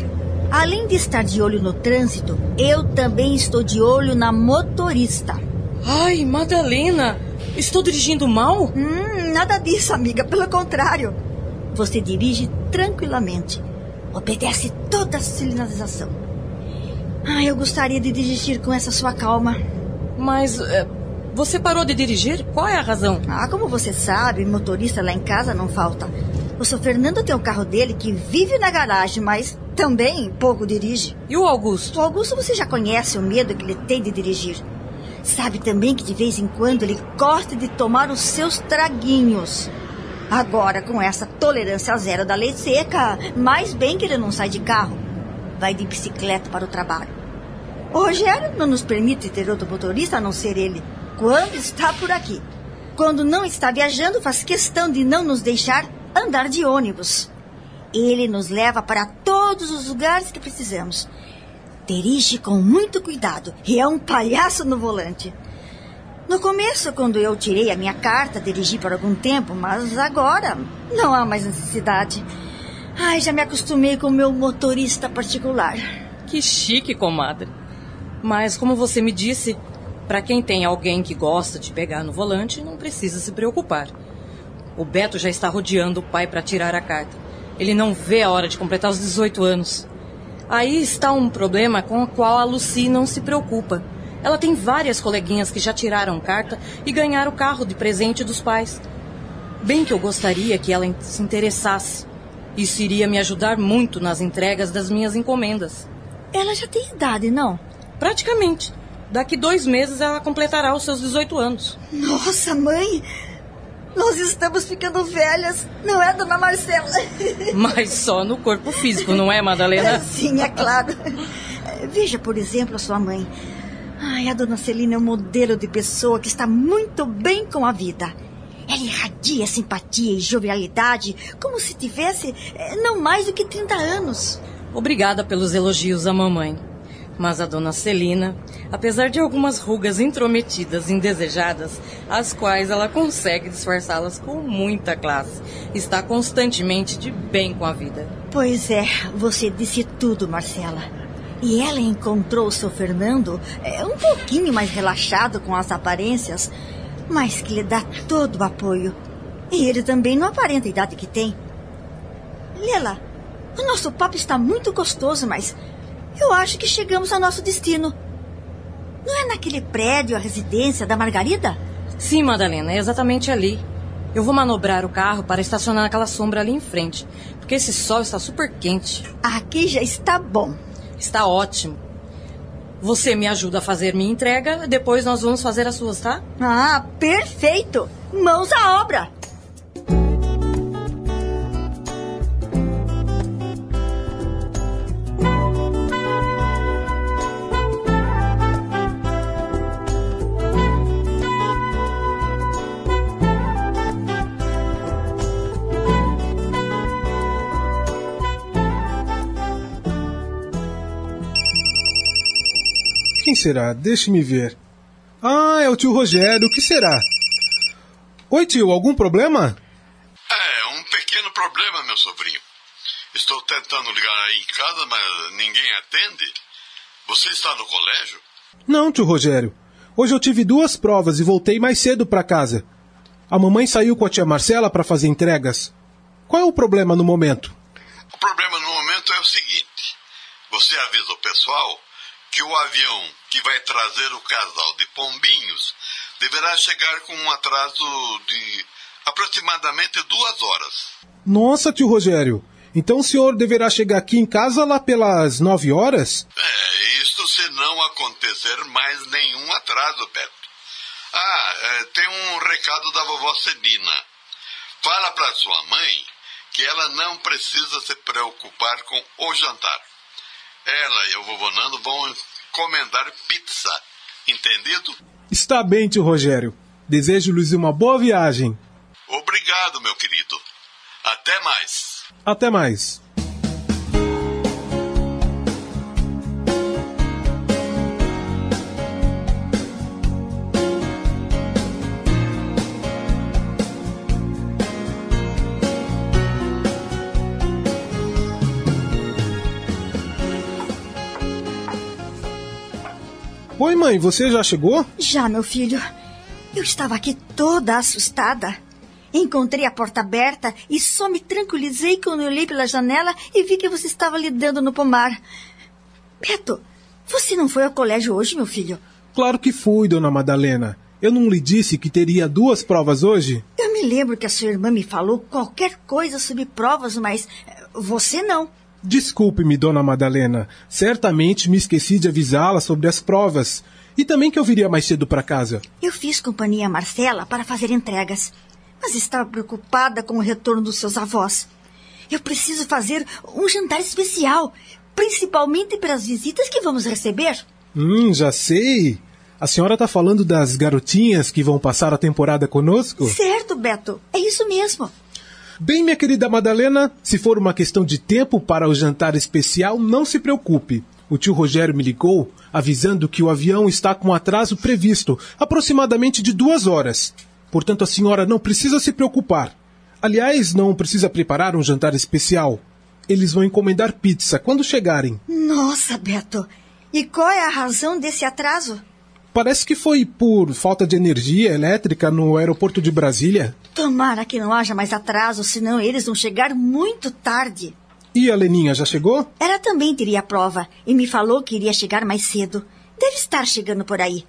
Além de estar de olho no trânsito, eu também estou de olho na motorista. Ai, Madalena, estou dirigindo mal? Hum, nada disso, amiga. Pelo contrário. Você dirige tranquilamente. Obedece toda a sinalização. Ah, eu gostaria de dirigir com essa sua calma. Mas eh, você parou de dirigir? Qual é a razão? Ah, como você sabe, motorista lá em casa não falta. O seu Fernando tem o carro dele que vive na garagem, mas também pouco dirige. E o Augusto? O Augusto você já conhece o medo que ele tem de dirigir. Sabe também que de vez em quando ele gosta de tomar os seus traguinhos. Agora, com essa tolerância zero da lei seca, mais bem que ele não sai de carro. Vai de bicicleta para o trabalho. O Rogério não nos permite ter outro motorista a não ser ele, quando está por aqui. Quando não está viajando, faz questão de não nos deixar andar de ônibus. Ele nos leva para todos os lugares que precisamos. Dirige com muito cuidado e é um palhaço no volante. No começo, quando eu tirei a minha carta, dirigi por algum tempo, mas agora não há mais necessidade. Ai, já me acostumei com o meu motorista particular. Que chique, comadre. Mas, como você me disse, para quem tem alguém que gosta de pegar no volante, não precisa se preocupar. O Beto já está rodeando o pai para tirar a carta. Ele não vê a hora de completar os 18 anos. Aí está um problema com o qual a Lucy não se preocupa. Ela tem várias coleguinhas que já tiraram carta e ganharam o carro de presente dos pais. Bem que eu gostaria que ela se interessasse. Isso iria me ajudar muito nas entregas das minhas encomendas. Ela já tem idade, não? Praticamente. Daqui dois meses ela completará os seus 18 anos. Nossa, mãe! Nós estamos ficando velhas, não é, dona Marcela? [LAUGHS] Mas só no corpo físico, não é, Madalena? [LAUGHS] Sim, é claro. Veja, por exemplo, a sua mãe. Ai, a dona Celina é um modelo de pessoa que está muito bem com a vida. Ela irradia simpatia e jovialidade, como se tivesse eh, não mais do que 30 anos. Obrigada pelos elogios à mamãe. Mas a dona Celina, apesar de algumas rugas intrometidas, indesejadas, as quais ela consegue disfarçá-las com muita classe, está constantemente de bem com a vida. Pois é, você disse tudo, Marcela. E ela encontrou o seu Fernando é, um pouquinho mais relaxado com as aparências, mas que lhe dá todo o apoio. E ele também não aparenta a idade que tem. Lela, o nosso papo está muito gostoso, mas eu acho que chegamos ao nosso destino. Não é naquele prédio a residência da Margarida? Sim, Madalena, é exatamente ali. Eu vou manobrar o carro para estacionar naquela sombra ali em frente, porque esse sol está super quente. Aqui já está bom. Está ótimo. Você me ajuda a fazer minha entrega, depois nós vamos fazer as suas, tá? Ah, perfeito! Mãos à obra! Quem será? Deixe-me ver. Ah, é o tio Rogério. O que será? Oi, tio, algum problema? É, um pequeno problema, meu sobrinho. Estou tentando ligar aí em casa, mas ninguém atende. Você está no colégio? Não, tio Rogério. Hoje eu tive duas provas e voltei mais cedo para casa. A mamãe saiu com a tia Marcela para fazer entregas. Qual é o problema no momento? O problema no momento é o seguinte: você avisa o pessoal que o avião que vai trazer o casal de pombinhos deverá chegar com um atraso de aproximadamente duas horas. Nossa, tio Rogério. Então o senhor deverá chegar aqui em casa lá pelas nove horas? É, isto se não acontecer mais nenhum atraso, Beto. Ah, é, tem um recado da vovó Celina. Fala para sua mãe que ela não precisa se preocupar com o jantar. Ela e o vovô Nando vão encomendar pizza. Entendido? Está bem, tio Rogério. Desejo-lhes uma boa viagem. Obrigado, meu querido. Até mais. Até mais. Oi, mãe, você já chegou? Já, meu filho. Eu estava aqui toda assustada. Encontrei a porta aberta e só me tranquilizei quando eu olhei pela janela e vi que você estava lidando no pomar. Beto, você não foi ao colégio hoje, meu filho? Claro que fui, dona Madalena. Eu não lhe disse que teria duas provas hoje? Eu me lembro que a sua irmã me falou qualquer coisa sobre provas, mas você não. Desculpe-me, dona Madalena. Certamente me esqueci de avisá-la sobre as provas. E também que eu viria mais cedo para casa. Eu fiz companhia a Marcela para fazer entregas, mas estava preocupada com o retorno dos seus avós. Eu preciso fazer um jantar especial, principalmente para as visitas que vamos receber. Hum, já sei. A senhora está falando das garotinhas que vão passar a temporada conosco? Certo, Beto. É isso mesmo. Bem, minha querida Madalena, se for uma questão de tempo para o jantar especial, não se preocupe. O tio Rogério me ligou avisando que o avião está com atraso previsto, aproximadamente de duas horas. Portanto, a senhora não precisa se preocupar. Aliás, não precisa preparar um jantar especial. Eles vão encomendar pizza quando chegarem. Nossa, Beto. E qual é a razão desse atraso? Parece que foi por falta de energia elétrica no aeroporto de Brasília. Tomara que não haja mais atraso, senão eles vão chegar muito tarde. E a Leninha já chegou? Ela também teria a prova e me falou que iria chegar mais cedo. Deve estar chegando por aí.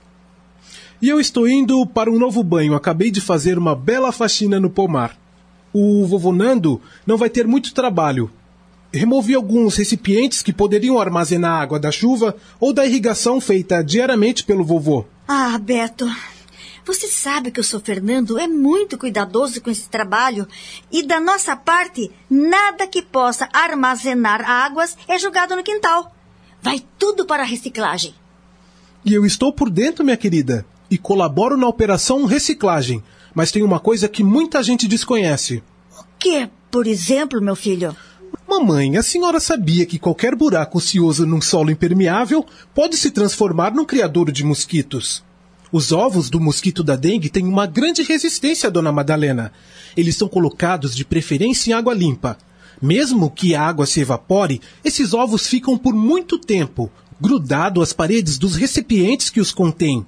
E eu estou indo para um novo banho. Acabei de fazer uma bela faxina no pomar. O vovô Nando não vai ter muito trabalho. removi alguns recipientes que poderiam armazenar água da chuva ou da irrigação feita diariamente pelo vovô. Ah, Beto, você sabe que o seu Fernando é muito cuidadoso com esse trabalho e da nossa parte, nada que possa armazenar águas é jogado no quintal. Vai tudo para a reciclagem. E eu estou por dentro, minha querida, e colaboro na operação reciclagem. Mas tem uma coisa que muita gente desconhece. O que, por exemplo, meu filho? Mamãe, a senhora sabia que qualquer buraco ocioso num solo impermeável pode se transformar num criadouro de mosquitos? Os ovos do mosquito da dengue têm uma grande resistência, dona Madalena. Eles são colocados de preferência em água limpa. Mesmo que a água se evapore, esses ovos ficam por muito tempo, grudados às paredes dos recipientes que os contêm.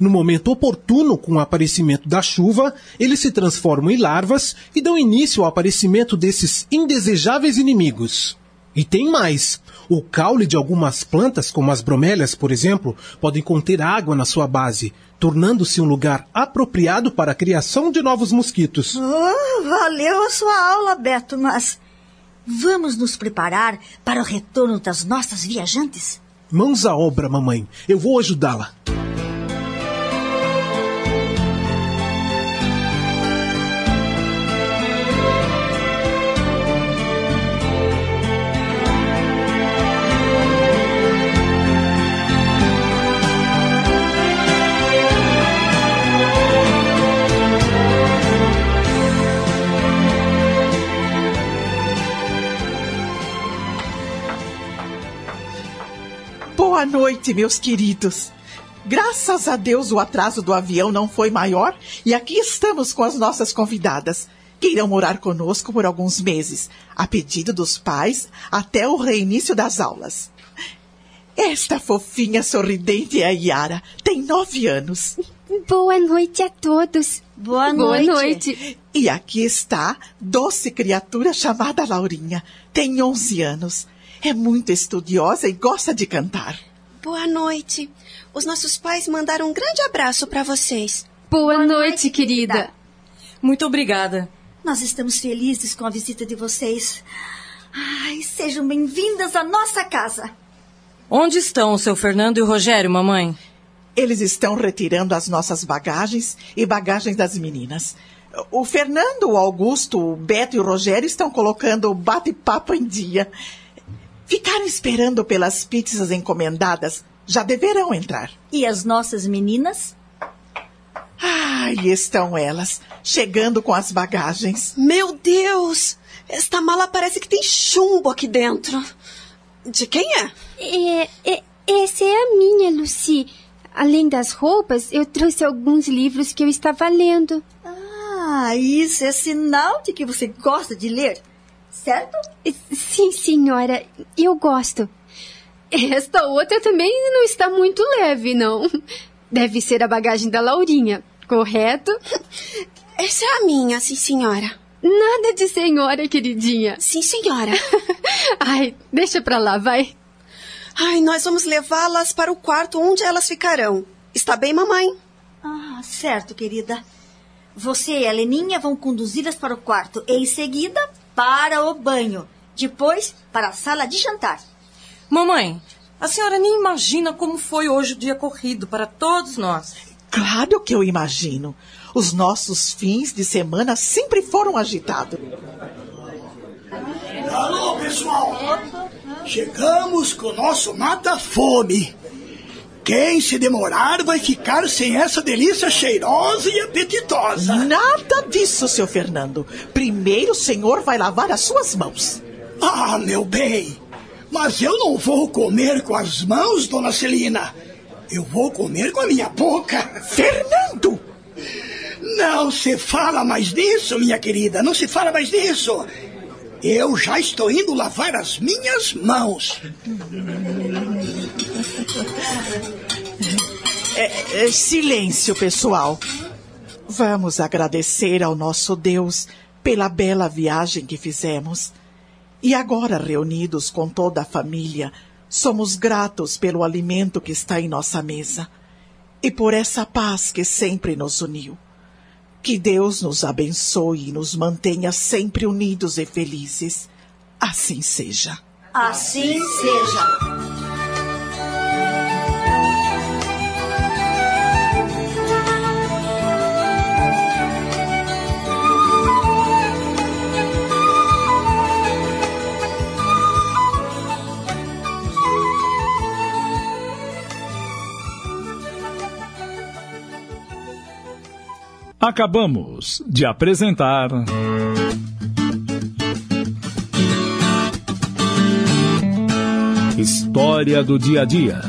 No momento oportuno, com o aparecimento da chuva, eles se transformam em larvas e dão início ao aparecimento desses indesejáveis inimigos. E tem mais. O caule de algumas plantas, como as bromélias, por exemplo, podem conter água na sua base, tornando-se um lugar apropriado para a criação de novos mosquitos. Oh, valeu a sua aula, Beto, mas vamos nos preparar para o retorno das nossas viajantes? Mãos à obra, mamãe. Eu vou ajudá-la. Boa noite, meus queridos. Graças a Deus o atraso do avião não foi maior e aqui estamos com as nossas convidadas, que irão morar conosco por alguns meses, a pedido dos pais, até o reinício das aulas. Esta fofinha sorridente é a Yara, tem nove anos. Boa noite a todos. Boa Boa noite. noite. E aqui está doce criatura chamada Laurinha, tem onze anos. É muito estudiosa e gosta de cantar. Boa noite. Os nossos pais mandaram um grande abraço para vocês. Boa, noite, querida. Muito obrigada. Nós estamos felizes com a visita de vocês. Ai, sejam bem-vindas à nossa casa. Onde estão o seu Fernando e o Rogério, mamãe? Eles estão retirando as nossas bagagens e bagagens das meninas. O Fernando, o Augusto, o Beto e o Rogério estão colocando o bate-papo em dia. Ficaram esperando pelas pizzas encomendadas. Já deverão entrar. E as nossas meninas? Ai, estão elas, chegando com as bagagens. Meu Deus! Esta mala parece que tem chumbo aqui dentro. De quem é? É, é, essa é a minha, Lucy. Além das roupas, eu trouxe alguns livros que eu estava lendo. Ah, isso é sinal de que você gosta de ler, certo? Sim, senhora, eu gosto. Esta outra também não está muito leve, não. Deve ser a bagagem da Laurinha, correto? Essa é a minha, sim, senhora. Nada de senhora, queridinha. Sim, senhora. [LAUGHS] Ai, deixa pra lá, vai. Ai, nós vamos levá-las para o quarto onde elas ficarão. Está bem, mamãe? Ah, certo, querida. Você e a Leninha vão conduzi-las para o quarto e, em seguida, para o banho. Depois, para a sala de jantar. Mamãe, a senhora nem imagina como foi hoje o dia corrido para todos nós. Claro que eu imagino. Os nossos fins de semana sempre foram agitados. Alô, pessoal! Chegamos com o nosso mata-fome. Quem se demorar vai ficar sem essa delícia cheirosa e apetitosa. Nada disso, seu Fernando. Primeiro o senhor vai lavar as suas mãos. Ah, meu bem, mas eu não vou comer com as mãos, dona Celina. Eu vou comer com a minha boca. Fernando! Não se fala mais nisso, minha querida, não se fala mais nisso. Eu já estou indo lavar as minhas mãos. É, é, silêncio, pessoal. Vamos agradecer ao nosso Deus pela bela viagem que fizemos. E agora, reunidos com toda a família, somos gratos pelo alimento que está em nossa mesa e por essa paz que sempre nos uniu. Que Deus nos abençoe e nos mantenha sempre unidos e felizes. Assim seja. Assim seja. Acabamos de apresentar. História do Dia a Dia.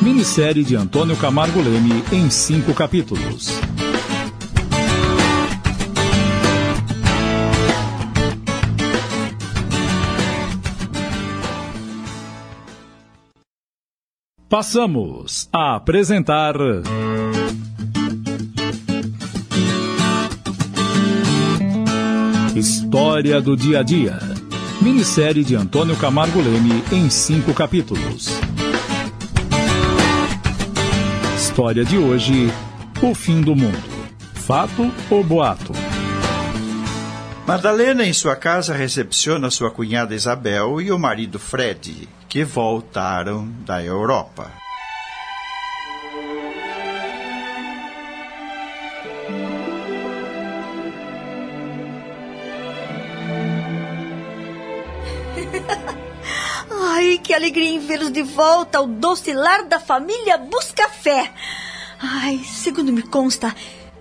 Minissérie de Antônio Camargo Leme em cinco capítulos. Passamos a apresentar. História do Dia a Dia. Minissérie de Antônio Camargo Leme em cinco capítulos. História de hoje: O fim do mundo. Fato ou boato? Madalena, em sua casa, recepciona sua cunhada Isabel e o marido Fred, que voltaram da Europa. Que alegria em vê-los de volta ao doce lar da família Buscafé. Ai, segundo me consta,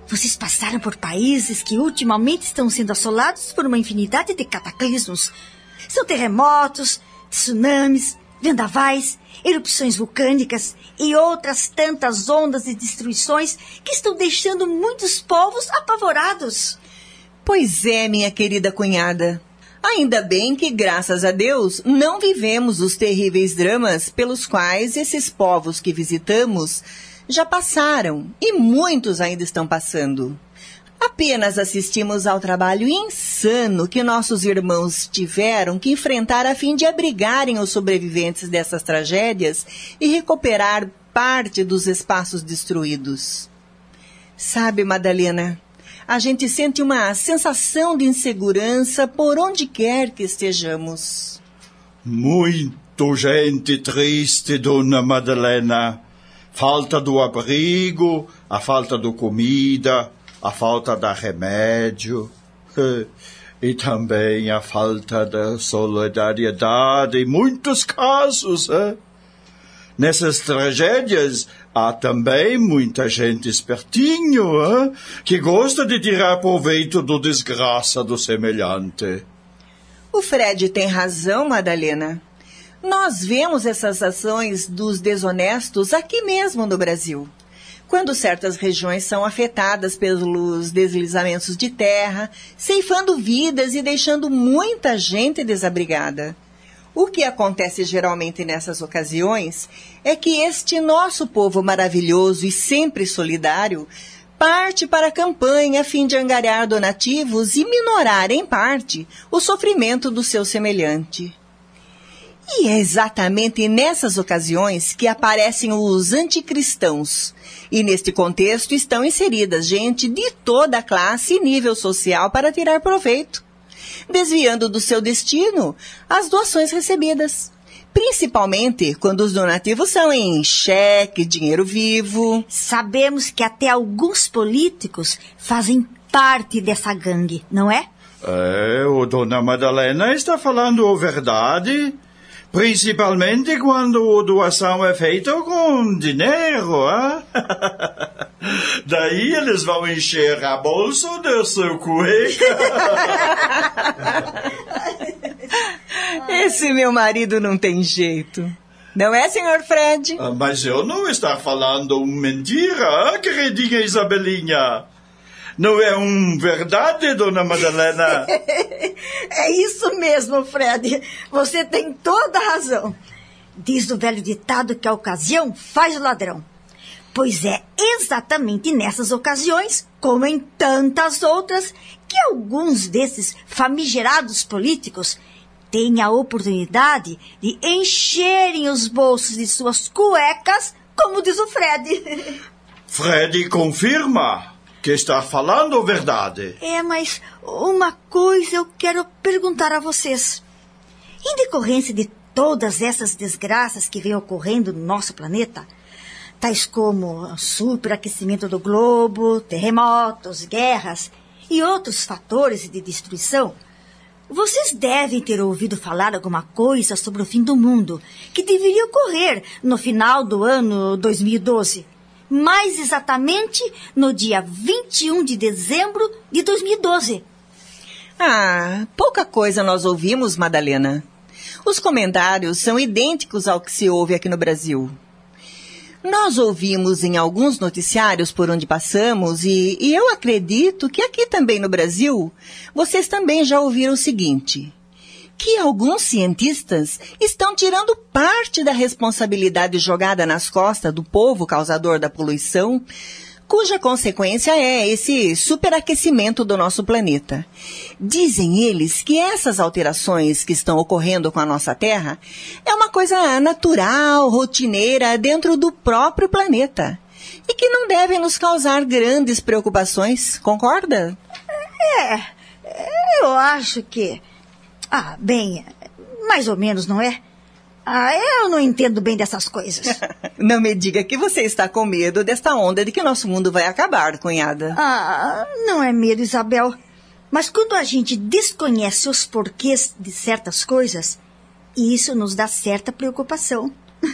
vocês passaram por países que ultimamente estão sendo assolados por uma infinidade de cataclismos. São terremotos, tsunamis, vendavais, erupções vulcânicas e outras tantas ondas de destruições que estão deixando muitos povos apavorados. Pois é, minha querida cunhada. Ainda bem que, graças a Deus, não vivemos os terríveis dramas pelos quais esses povos que visitamos já passaram e muitos ainda estão passando. Apenas assistimos ao trabalho insano que nossos irmãos tiveram que enfrentar a fim de abrigarem os sobreviventes dessas tragédias e recuperar parte dos espaços destruídos. Sabe, Madalena, a gente sente uma sensação de insegurança por onde quer que estejamos. Muito gente triste, dona Madalena. Falta do abrigo, a falta do comida, a falta da remédio. [LAUGHS] E também a falta da solidariedade em muitos casos. Nessas tragédias há também muita gente espertinho, hein? que gosta de tirar proveito do desgraça do semelhante. O Fred tem razão, Madalena. Nós vemos essas ações dos desonestos aqui mesmo no Brasil. Quando certas regiões são afetadas pelos deslizamentos de terra, ceifando vidas e deixando muita gente desabrigada. O que acontece geralmente nessas ocasiões é que este nosso povo maravilhoso e sempre solidário parte para a campanha a fim de angariar donativos e minorar, em parte, o sofrimento do seu semelhante. E é exatamente nessas ocasiões que aparecem os anticristãos. E neste contexto estão inseridas gente de toda a classe e nível social para tirar proveito, desviando do seu destino as doações recebidas. Principalmente quando os donativos são em cheque, dinheiro vivo. Sabemos que até alguns políticos fazem parte dessa gangue, não é? É, o dona Madalena está falando a verdade. Principalmente quando a doação é feita com dinheiro, hein? [LAUGHS] Daí eles vão encher a bolsa do seu cueca. [LAUGHS] Esse meu marido não tem jeito. Não é, senhor Fred? Ah, mas eu não estou falando mentira, queridinha Isabelinha. Não é um verdade, dona Madalena? [LAUGHS] é isso mesmo, Fred. Você tem toda a razão. Diz o velho ditado que a ocasião faz o ladrão. Pois é exatamente nessas ocasiões, como em tantas outras, que alguns desses famigerados políticos têm a oportunidade de encherem os bolsos de suas cuecas, como diz o Fred. [LAUGHS] Fred confirma que está falando verdade. É, mas uma coisa eu quero perguntar a vocês. Em decorrência de todas essas desgraças que vêm ocorrendo no nosso planeta, tais como superaquecimento do globo, terremotos, guerras e outros fatores de destruição, vocês devem ter ouvido falar alguma coisa sobre o fim do mundo, que deveria ocorrer no final do ano 2012. Mais exatamente no dia 21 de dezembro de 2012. Ah, pouca coisa nós ouvimos, Madalena. Os comentários são idênticos ao que se ouve aqui no Brasil. Nós ouvimos em alguns noticiários por onde passamos e, e, eu acredito que aqui também no Brasil, vocês também já ouviram o seguinte: que alguns cientistas estão tirando parte da responsabilidade jogada nas costas do povo causador da poluição cuja consequência é esse superaquecimento do nosso planeta. Dizem eles que essas alterações que estão ocorrendo com a nossa Terra é uma coisa natural, rotineira, dentro do próprio planeta. E que não devem nos causar grandes preocupações, concorda? É, eu acho que. Ah, bem, mais ou menos, não é? Ah, eu não entendo bem dessas coisas. [LAUGHS] não me diga que você está com medo desta onda de que nosso mundo vai acabar, cunhada. Ah, não é medo, Isabel. Mas quando a gente desconhece os porquês de certas coisas, isso nos dá certa preocupação. [LAUGHS]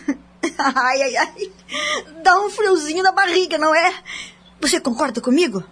ai, ai, ai. Dá um friozinho na barriga, não é? Você concorda comigo?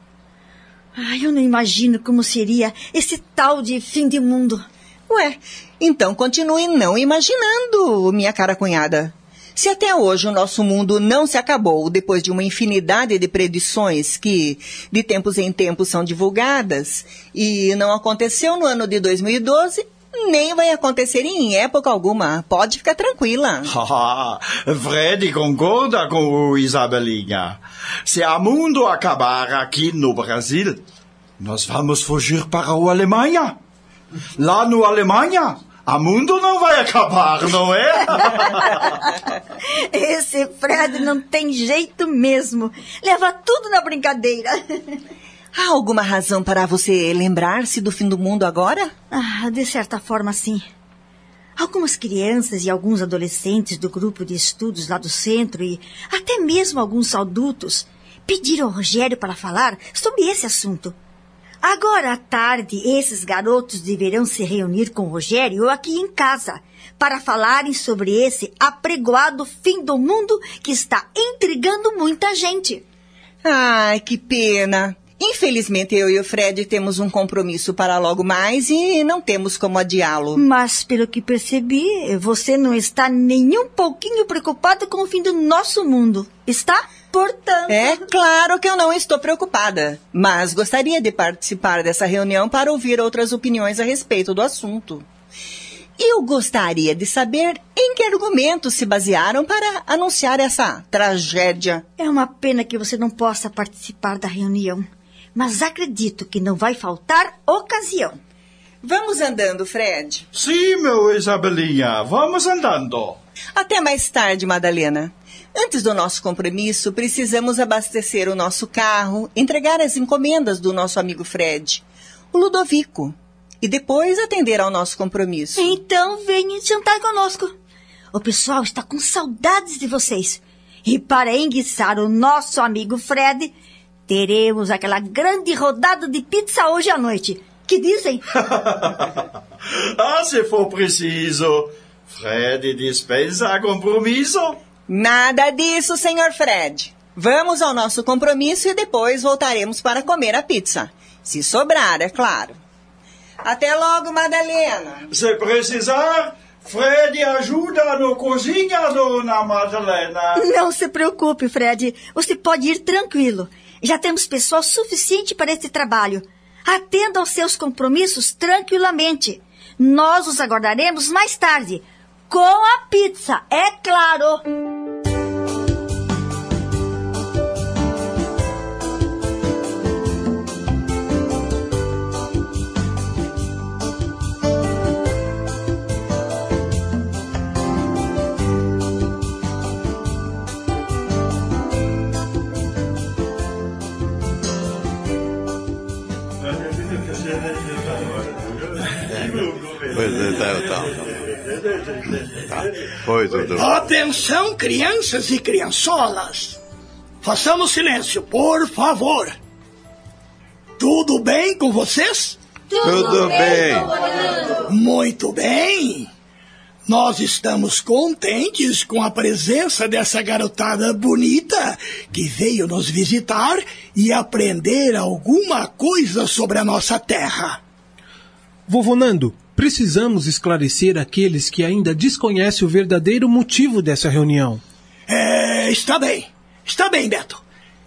Ai, eu não imagino como seria esse tal de fim de mundo. Ué, então continue não imaginando, minha cara cunhada. Se até hoje o nosso mundo não se acabou depois de uma infinidade de predições que, de tempos em tempos, são divulgadas, e não aconteceu no ano de 2012, nem vai acontecer em época alguma. Pode ficar tranquila. [LAUGHS] Fred concorda com o Isabelinha. Se o mundo acabar aqui no Brasil, nós vamos fugir para a Alemanha. Lá no Alemanha, a mundo não vai acabar, não é? [LAUGHS] Esse Fred não tem jeito mesmo. Leva tudo na brincadeira. Há alguma razão para você lembrar-se do fim do mundo agora? Ah, de certa forma, sim. Algumas crianças e alguns adolescentes do grupo de estudos lá do centro e até mesmo alguns adultos pediram ao Rogério para falar sobre esse assunto. Agora à tarde, esses garotos deverão se reunir com Rogério aqui em casa para falarem sobre esse apregoado fim do mundo que está intrigando muita gente. Ai, que pena. Infelizmente, eu e o Fred temos um compromisso para logo mais e não temos como adiá-lo. Mas, pelo que percebi, você não está nem um pouquinho preocupado com o fim do nosso mundo, está? Portanto. É claro que eu não estou preocupada, mas gostaria de participar dessa reunião para ouvir outras opiniões a respeito do assunto. Eu gostaria de saber em que argumentos se basearam para anunciar essa tragédia. É uma pena que você não possa participar da reunião, mas acredito que não vai faltar ocasião. Vamos andando, Fred. Sim, meu Isabelinha, vamos andando. Até mais tarde, Madalena. Antes do nosso compromisso, precisamos abastecer o nosso carro, entregar as encomendas do nosso amigo Fred, o Ludovico, e depois atender ao nosso compromisso. Então venha jantar conosco. O pessoal está com saudades de vocês. E para enguiçar o nosso amigo Fred, teremos aquela grande rodada de pizza hoje à noite. Que dizem? [LAUGHS] ah, se for preciso. Fred dispensa compromisso. Nada disso, senhor Fred. Vamos ao nosso compromisso e depois voltaremos para comer a pizza. Se sobrar, é claro. Até logo, Madalena. Se precisar, Fred ajuda no cozinha, dona Madalena. Não se preocupe, Fred. Você pode ir tranquilo. Já temos pessoal suficiente para esse trabalho. Atenda aos seus compromissos tranquilamente. Nós os aguardaremos mais tarde. Com a pizza, é claro. Pois é, tá, tá. Pois, doutor. Atenção, crianças e criançolas. Façamos silêncio, por favor. Tudo bem com vocês? Tudo bem. Muito bem. Nós estamos contentes com a presença dessa garotada bonita que veio nos visitar e aprender alguma coisa sobre a nossa terra. Vovô Nando, precisamos esclarecer aqueles que ainda desconhecem o verdadeiro motivo dessa reunião. É, está bem. Está bem, Beto.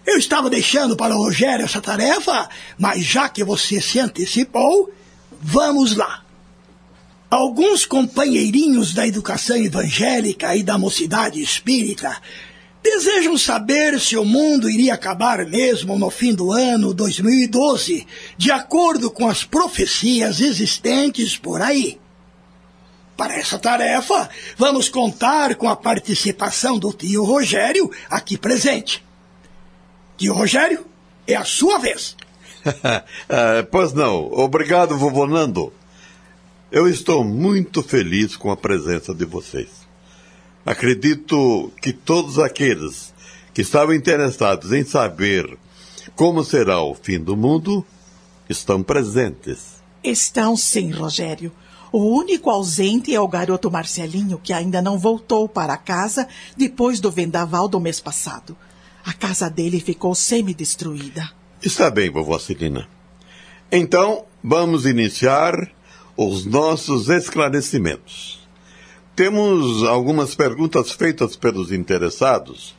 Eu estava deixando para o Rogério essa tarefa, mas já que você se antecipou, vamos lá. Alguns companheirinhos da educação evangélica e da mocidade espírita desejam saber se o mundo iria acabar mesmo no fim do ano 2012, de acordo com as profecias existentes por aí. Para essa tarefa, vamos contar com a participação do tio Rogério aqui presente. Tio Rogério, é a sua vez. [LAUGHS] Ah, pois não. Obrigado, vovô Nando. Eu estou muito feliz com a presença de vocês. Acredito que todos aqueles que estavam interessados em saber como será o fim do mundo estão presentes. Estão sim, Rogério. O único ausente é o garoto Marcelinho, que ainda não voltou para casa depois do vendaval do mês passado. A casa dele ficou semi-destruída. Está bem, vovó Celina. Então, vamos iniciar os nossos esclarecimentos. Temos algumas perguntas feitas pelos interessados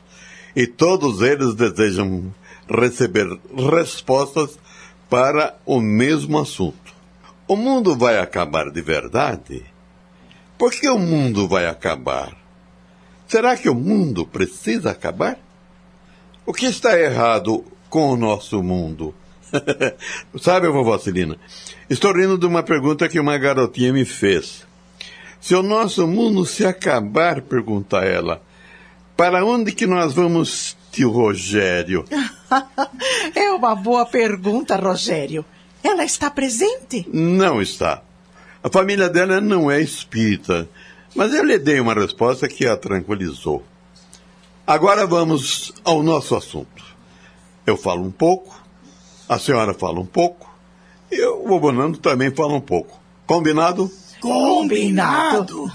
e todos eles desejam receber respostas para o mesmo assunto. O mundo vai acabar de verdade? Por que o mundo vai acabar? Será que o mundo precisa acabar? O que está errado com o nosso mundo? [LAUGHS] Sabe, vovó Celina, estou rindo de uma pergunta que uma garotinha me fez. Se o nosso mundo se acabar, pergunta ela, para onde que nós vamos, tio Rogério? [LAUGHS] é uma boa pergunta, Rogério. Ela está presente? Não está. A família dela não é espírita, mas eu lhe dei uma resposta que a tranquilizou. Agora vamos ao nosso assunto. Eu falo um pouco, a senhora fala um pouco, e o vovô Nando também fala um pouco. Combinado? Combinado.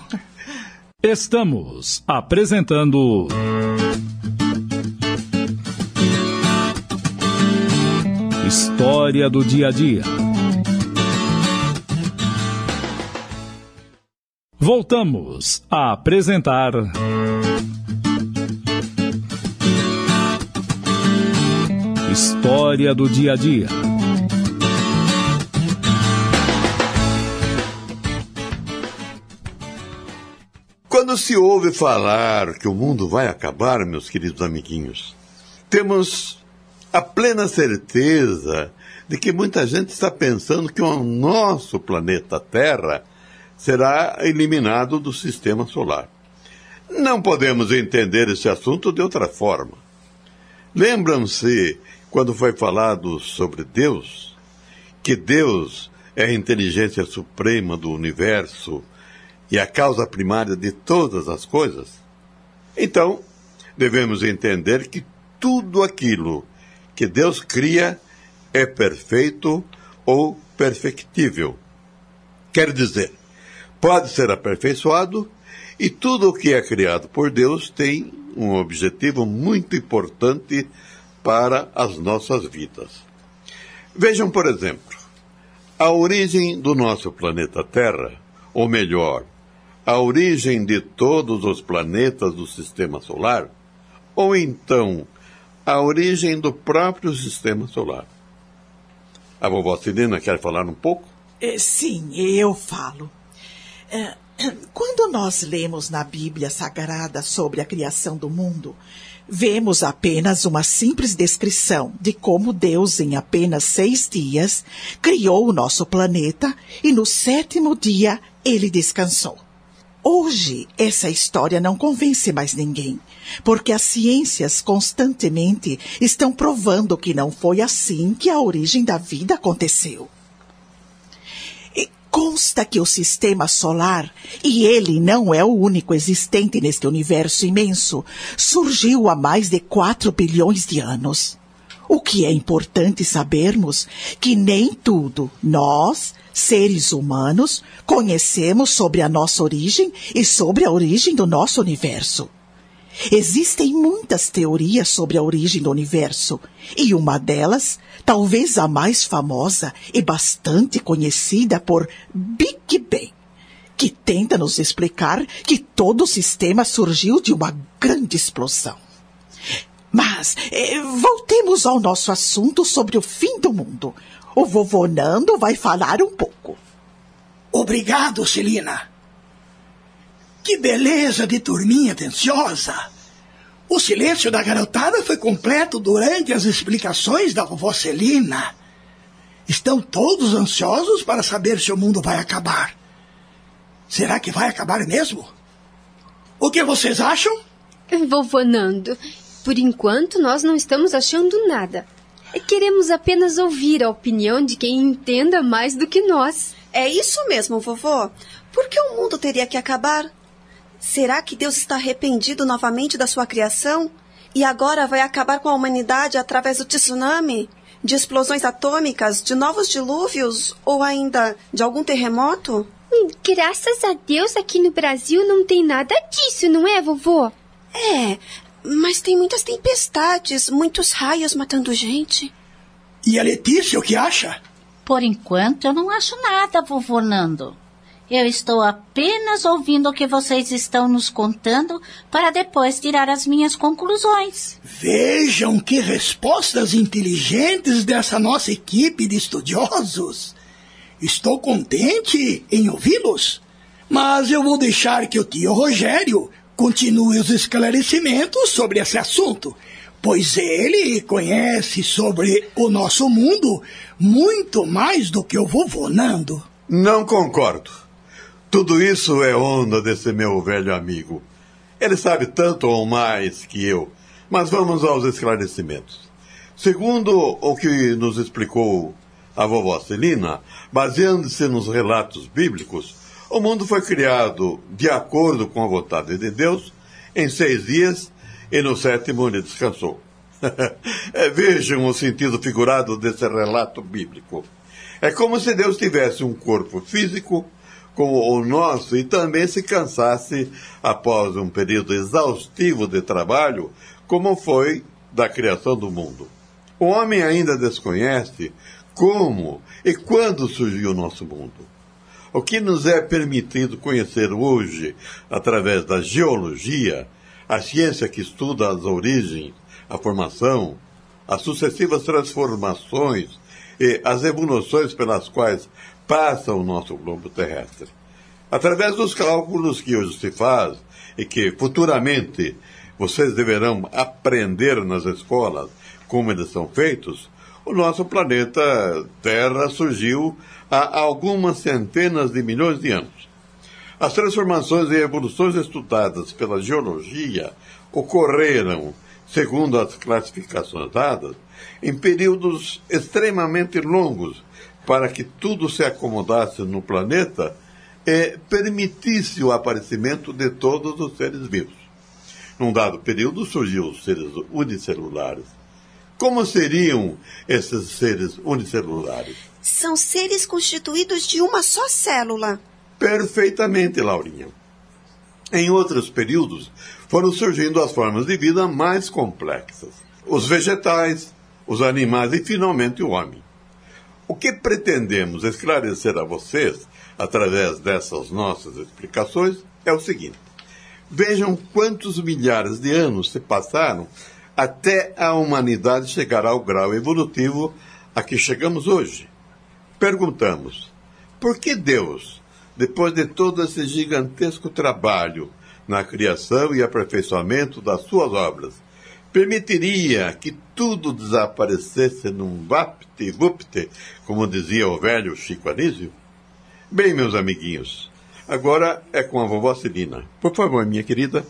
Estamos apresentando. História do dia a dia. Voltamos a apresentar. História do dia a dia. Quando se ouve falar que o mundo vai acabar, meus queridos amiguinhos, temos a plena certeza de que muita gente está pensando que o nosso planeta Terra será eliminado do sistema solar. Não podemos entender esse assunto de outra forma. Lembram-se quando foi falado sobre Deus, que Deus é a inteligência suprema do universo e a causa primária de todas as coisas? Então, devemos entender que tudo aquilo que Deus cria é perfeito ou perfectível. Quer dizer, pode ser aperfeiçoado e tudo o que é criado por Deus tem um objetivo muito importante para as nossas vidas. Vejam, por exemplo, a origem do nosso planeta Terra, ou melhor, a origem de todos os planetas do sistema solar, ou então a origem do próprio sistema solar. A vovó Celina quer falar um pouco? É, sim, eu falo. É, [CLEARS THROAT] quando nós lemos na Bíblia Sagrada sobre a criação do mundo, vemos apenas uma simples descrição de como Deus, em apenas seis dias, criou o nosso planeta e no sétimo dia ele descansou. Hoje, essa história não convence mais ninguém, porque as ciências constantemente estão provando que não foi assim que a origem da vida aconteceu. E consta que o sistema solar, e ele não é o único existente neste universo imenso, surgiu há mais de 4 bilhões de anos. O que é importante sabermos que nem tudo nós, seres humanos, conhecemos sobre a nossa origem e sobre a origem do nosso universo. Existem muitas teorias sobre a origem do universo, e uma delas, talvez a mais famosa e bastante conhecida por Big Bang, que tenta nos explicar que todo o sistema surgiu de uma grande explosão. Mas eh, voltemos ao nosso assunto sobre o fim do mundo. O vovô Nando vai falar um pouco. Obrigado, Celina. Que beleza de turminha atenciosa! O silêncio da garotada foi completo durante as explicações da vovó Celina. Estão todos ansiosos para saber se o mundo vai acabar. Será que vai acabar mesmo? O que vocês acham? Vovô Nando, por enquanto nós não estamos achando nada. Queremos apenas ouvir a opinião de quem entenda mais do que nós. É isso mesmo, vovô. Por que o mundo teria que acabar? Será que Deus está arrependido novamente da sua criação? E agora vai acabar com a humanidade através do tsunami? De explosões atômicas, de novos dilúvios ou ainda de algum terremoto? Graças a Deus aqui no Brasil não tem nada disso, não é, vovô? É, mas tem muitas tempestades, muitos raios matando gente. E a Letícia, o que acha? Por enquanto eu não acho nada, vovô Nando. Eu estou apenas ouvindo o que vocês estão nos contando para depois tirar as minhas conclusões. Vejam que respostas inteligentes dessa nossa equipe de estudiosos. Estou contente em ouvi-los, mas eu vou deixar que o tio Rogério continue os esclarecimentos sobre esse assunto, pois ele conhece sobre o nosso mundo muito mais do que o vovô Nando. Não concordo. Tudo isso é onda desse meu velho amigo. Ele sabe tanto ou mais que eu. Mas vamos aos esclarecimentos. Segundo o que nos explicou a vovó Celina, baseando-se nos relatos bíblicos, o mundo foi criado de acordo com a vontade de Deus em seis dias e no sétimo ele descansou. [LAUGHS] Vejam o sentido figurado desse relato bíblico. É como se Deus tivesse um corpo físico como o nosso e também se cansasse após um período exaustivo de trabalho, como foi da criação do mundo. O homem ainda desconhece como e quando surgiu o nosso mundo. O que nos é permitido conhecer hoje através da geologia, a ciência que estuda as origens, a formação, as sucessivas transformações e as evoluções pelas quais passa o nosso globo terrestre. Através dos cálculos que hoje se faz e que futuramente vocês deverão aprender nas escolas como eles são feitos, o nosso planeta Terra surgiu há algumas centenas de milhões de anos. As transformações e evoluções estudadas pela geologia ocorreram, segundo as classificações dadas, em períodos extremamente longos para que tudo se acomodasse no planeta e permitisse o aparecimento de todos os seres vivos. Num dado período surgiu os seres unicelulares. Como seriam esses seres unicelulares? São seres constituídos de uma só célula. Perfeitamente, Laurinha. Em outros períodos, foram surgindo as formas de vida mais complexas: os vegetais, os animais e, finalmente, o homem. O que pretendemos esclarecer a vocês, através dessas nossas explicações, é o seguinte: vejam quantos milhares de anos se passaram até a humanidade chegar ao grau evolutivo a que chegamos hoje. Perguntamos: por que Deus, depois de todo esse gigantesco trabalho na criação e aperfeiçoamento das suas obras, permitiria que tudo desaparecesse num vapt-vupt, como dizia o velho Chico Anísio? Bem, meus amiguinhos, agora é com a vovó Celina. Por favor, minha querida,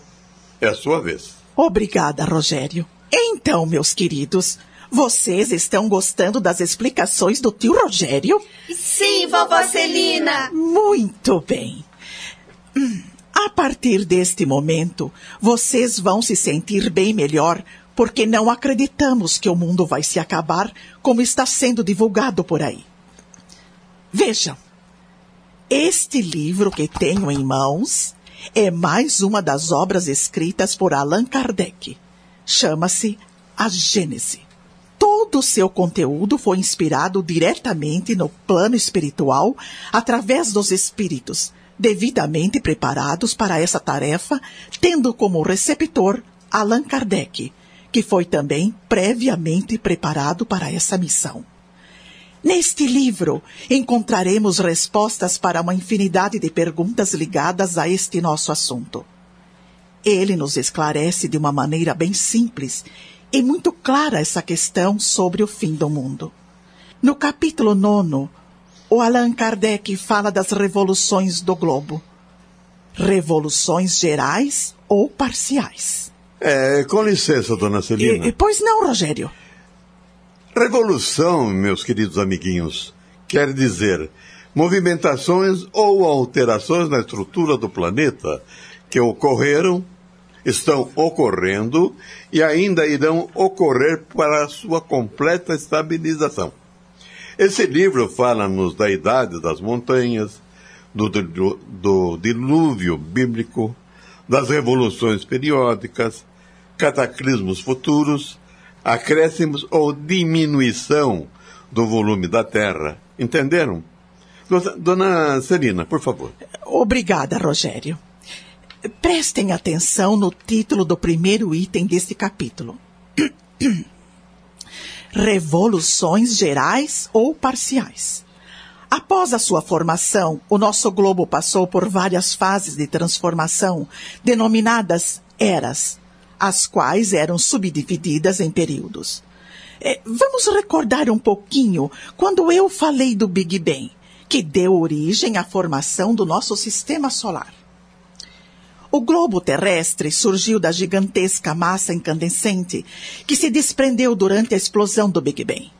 é a sua vez. Obrigada, Rogério. Então, meus queridos, Vocês estão gostando das explicações do tio Rogério? Sim, vovó Celina. Muito bem. Hum, A partir deste momento, vocês vão se sentir bem melhor, porque não acreditamos que o mundo vai se acabar como está sendo divulgado por aí. Vejam, este livro que tenho em mãos é mais uma das obras escritas por Allan Kardec. Chama-se A Gênese. Todo o seu conteúdo foi inspirado diretamente no plano espiritual através dos espíritos, devidamente preparados para essa tarefa, tendo como receptor Allan Kardec, que foi também previamente preparado para essa missão. Neste livro encontraremos respostas para uma infinidade de perguntas ligadas a este nosso assunto. Ele nos esclarece de uma maneira bem simples e muito clara essa questão sobre o fim do mundo. No capítulo nono, o Allan Kardec fala das revoluções do globo. Revoluções gerais ou parciais. É, com licença, dona Celina. E- pois não, Rogério. Revolução, meus queridos amiguinhos, quer dizer movimentações ou alterações na estrutura do planeta que ocorreram, estão ocorrendo e ainda irão ocorrer para sua completa estabilização. Esse livro fala-nos da idade das montanhas, do, do- do dilúvio bíblico, das revoluções periódicas, cataclismos futuros, acréscimos ou diminuição do volume da Terra. Entenderam? Dona Celina, por favor. Obrigada, Rogério. Prestem atenção no título do primeiro item deste capítulo. [CLEARS THROAT] Revoluções gerais ou parciais. Após a sua formação, o nosso globo passou por várias fases de transformação, denominadas eras, as quais eram subdivididas em períodos. Eh, vamos recordar um pouquinho quando eu falei do Big Bang, que deu origem à formação do nosso sistema solar. O globo terrestre surgiu da gigantesca massa incandescente que se desprendeu durante a explosão do Big Bang.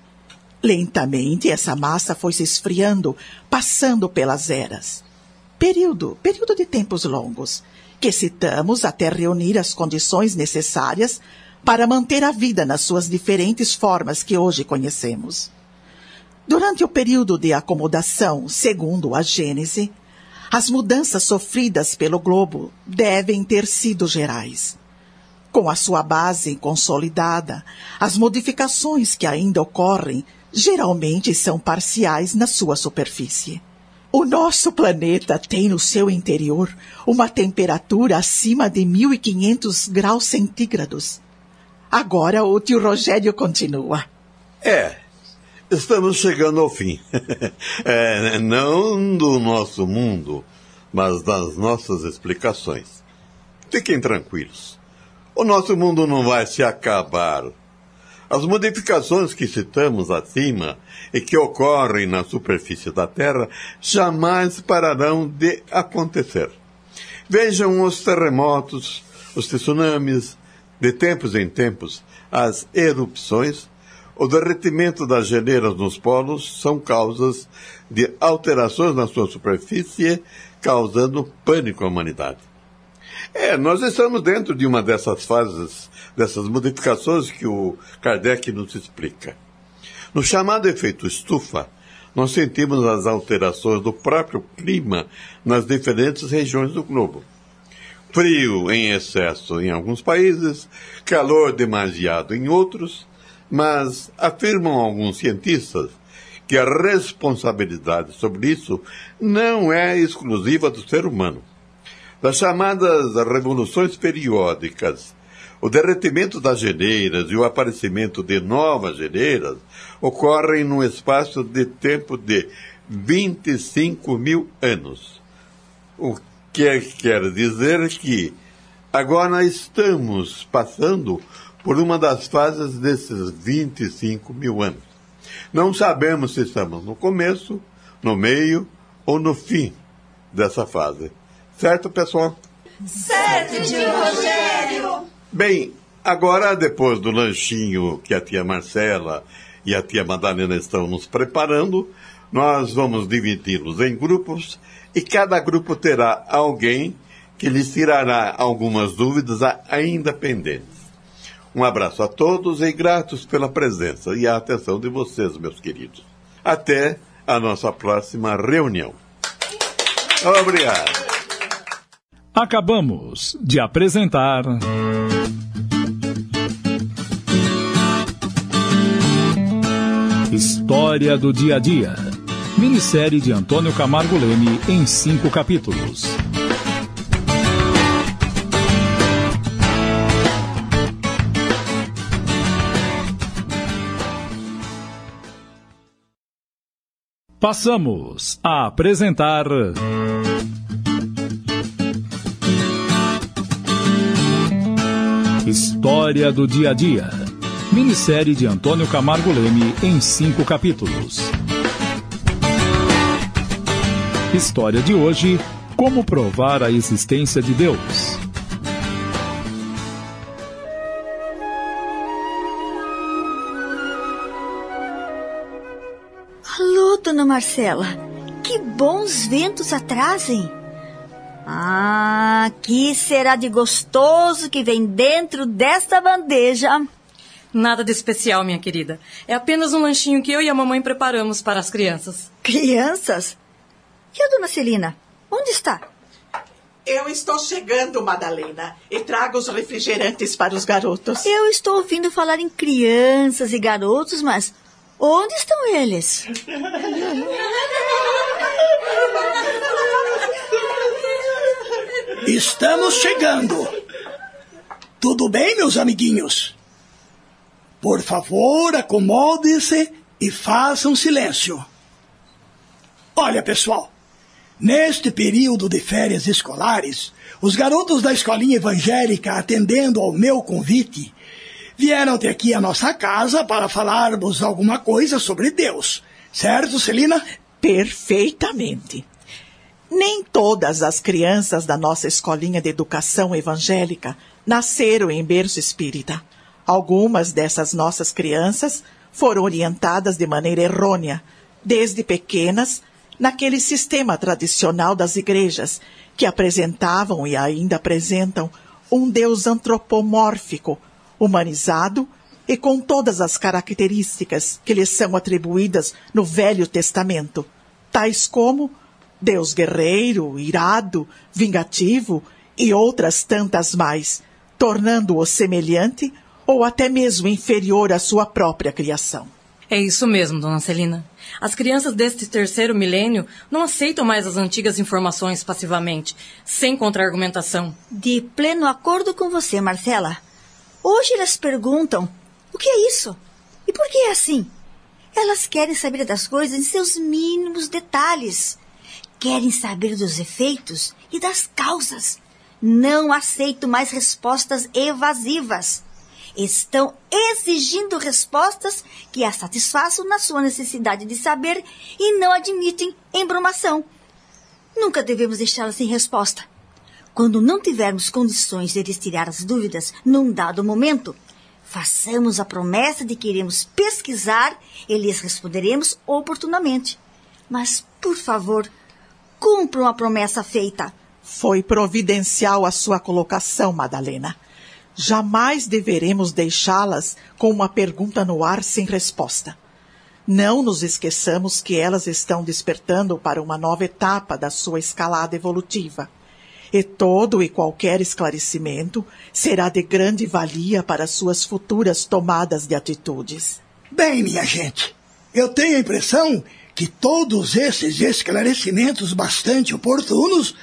Lentamente, essa massa foi se esfriando, passando pelas eras. Período, período de tempos longos, que citamos até reunir as condições necessárias para manter a vida nas suas diferentes formas que hoje conhecemos. Durante o período de acomodação, segundo a Gênese, as mudanças sofridas pelo globo devem ter sido gerais. Com a sua base consolidada, as modificações que ainda ocorrem geralmente são parciais na sua superfície. O nosso planeta tem no seu interior uma temperatura acima de 1500 graus centígrados. Agora o tio Rogério continua. É, estamos chegando ao fim. [LAUGHS] É, não do nosso mundo, mas das nossas explicações. Fiquem tranquilos. O nosso mundo não vai se acabar. As modificações que citamos acima e que ocorrem na superfície da Terra jamais pararão de acontecer. Vejam os terremotos, os tsunamis, de tempos em tempos, as erupções, o derretimento das geleiras nos polos são causas de alterações na sua superfície, causando pânico à humanidade. É, nós estamos dentro de uma dessas fases, dessas modificações que o Kardec nos explica. No chamado efeito estufa, nós sentimos as alterações do próprio clima nas diferentes regiões do globo. Frio em excesso em alguns países, calor demasiado em outros, mas afirmam alguns cientistas que a responsabilidade sobre isso não é exclusiva do ser humano. Das chamadas revoluções periódicas, o derretimento das geleiras e o aparecimento de novas geleiras ocorrem num espaço de tempo de 25 mil anos. O que quer dizer que agora estamos passando por uma das fases desses 25 mil anos. Não sabemos se estamos no começo, no meio ou no fim dessa fase. Certo, pessoal? Certo, tio Rogério. Bem, Agora, depois do lanchinho que a tia Marcela e a tia Madalena estão nos preparando, nós vamos dividi-los em grupos e cada grupo terá alguém que lhes tirará algumas dúvidas ainda pendentes. Um abraço a todos e gratos pela presença e a atenção de vocês, meus queridos. Até a nossa próxima reunião. Obrigado. Acabamos de apresentar. História do Dia a Dia. Minissérie de Antônio Camargo Leme em cinco capítulos. Passamos a apresentar. História do Dia a Dia. Minissérie de Antônio Camargo Leme em cinco capítulos. História de hoje: Como provar a existência de Deus. Marcela. Que bons ventos atrasem. Ah, que será de gostoso que vem dentro desta bandeja. Nada de especial, minha querida. É apenas um lanchinho que eu e a mamãe preparamos para as crianças. Crianças? E a dona Celina? Onde está? Eu estou chegando, Madalena, e trago os refrigerantes para os garotos. Eu estou ouvindo falar em crianças e garotos, mas onde estão eles? Estamos chegando. Tudo bem, meus amiguinhos? Por favor, acomode-se e façam silêncio. Olha, pessoal, neste período de férias escolares, os garotos da escolinha evangélica, atendendo ao meu convite, vieram até aqui à nossa casa para falarmos alguma coisa sobre Deus. Certo, Celina? Perfeitamente. Nem todas as crianças da nossa escolinha de educação evangélica nasceram em berço espírita. Algumas dessas nossas crianças foram orientadas de maneira errônea, desde pequenas, naquele sistema tradicional das igrejas, que apresentavam e ainda apresentam um Deus antropomórfico, humanizado e com todas as características que lhes são atribuídas no Velho Testamento, tais como Deus guerreiro, irado, vingativo e outras tantas mais, tornando-o semelhante ou até mesmo inferior à sua própria criação. É isso mesmo, dona Celina. As crianças deste terceiro milênio não aceitam mais as antigas informações passivamente, sem contra-argumentação. De pleno acordo com você, Marcela. Hoje elas perguntam: o que é isso? E por que é assim? Elas querem saber das coisas em seus mínimos detalhes. Querem saber dos efeitos e das causas. Não aceito mais respostas evasivas. Estão exigindo respostas que as satisfaçam na sua necessidade de saber e não admitem embromação. Nunca devemos deixá-las sem resposta. Quando não tivermos condições de lhes tirar as dúvidas num dado momento, façamos a promessa de que iremos pesquisar e lhes responderemos oportunamente. Mas, por favor, cumpram a promessa feita. Foi providencial a sua colocação, Madalena. Jamais deveremos deixá-las com uma pergunta no ar sem resposta. Não nos esqueçamos que elas estão despertando para uma nova etapa da sua escalada evolutiva. E todo e qualquer esclarecimento será de grande valia para suas futuras tomadas de atitudes. Bem, minha gente, eu tenho a impressão que todos esses esclarecimentos bastante oportunos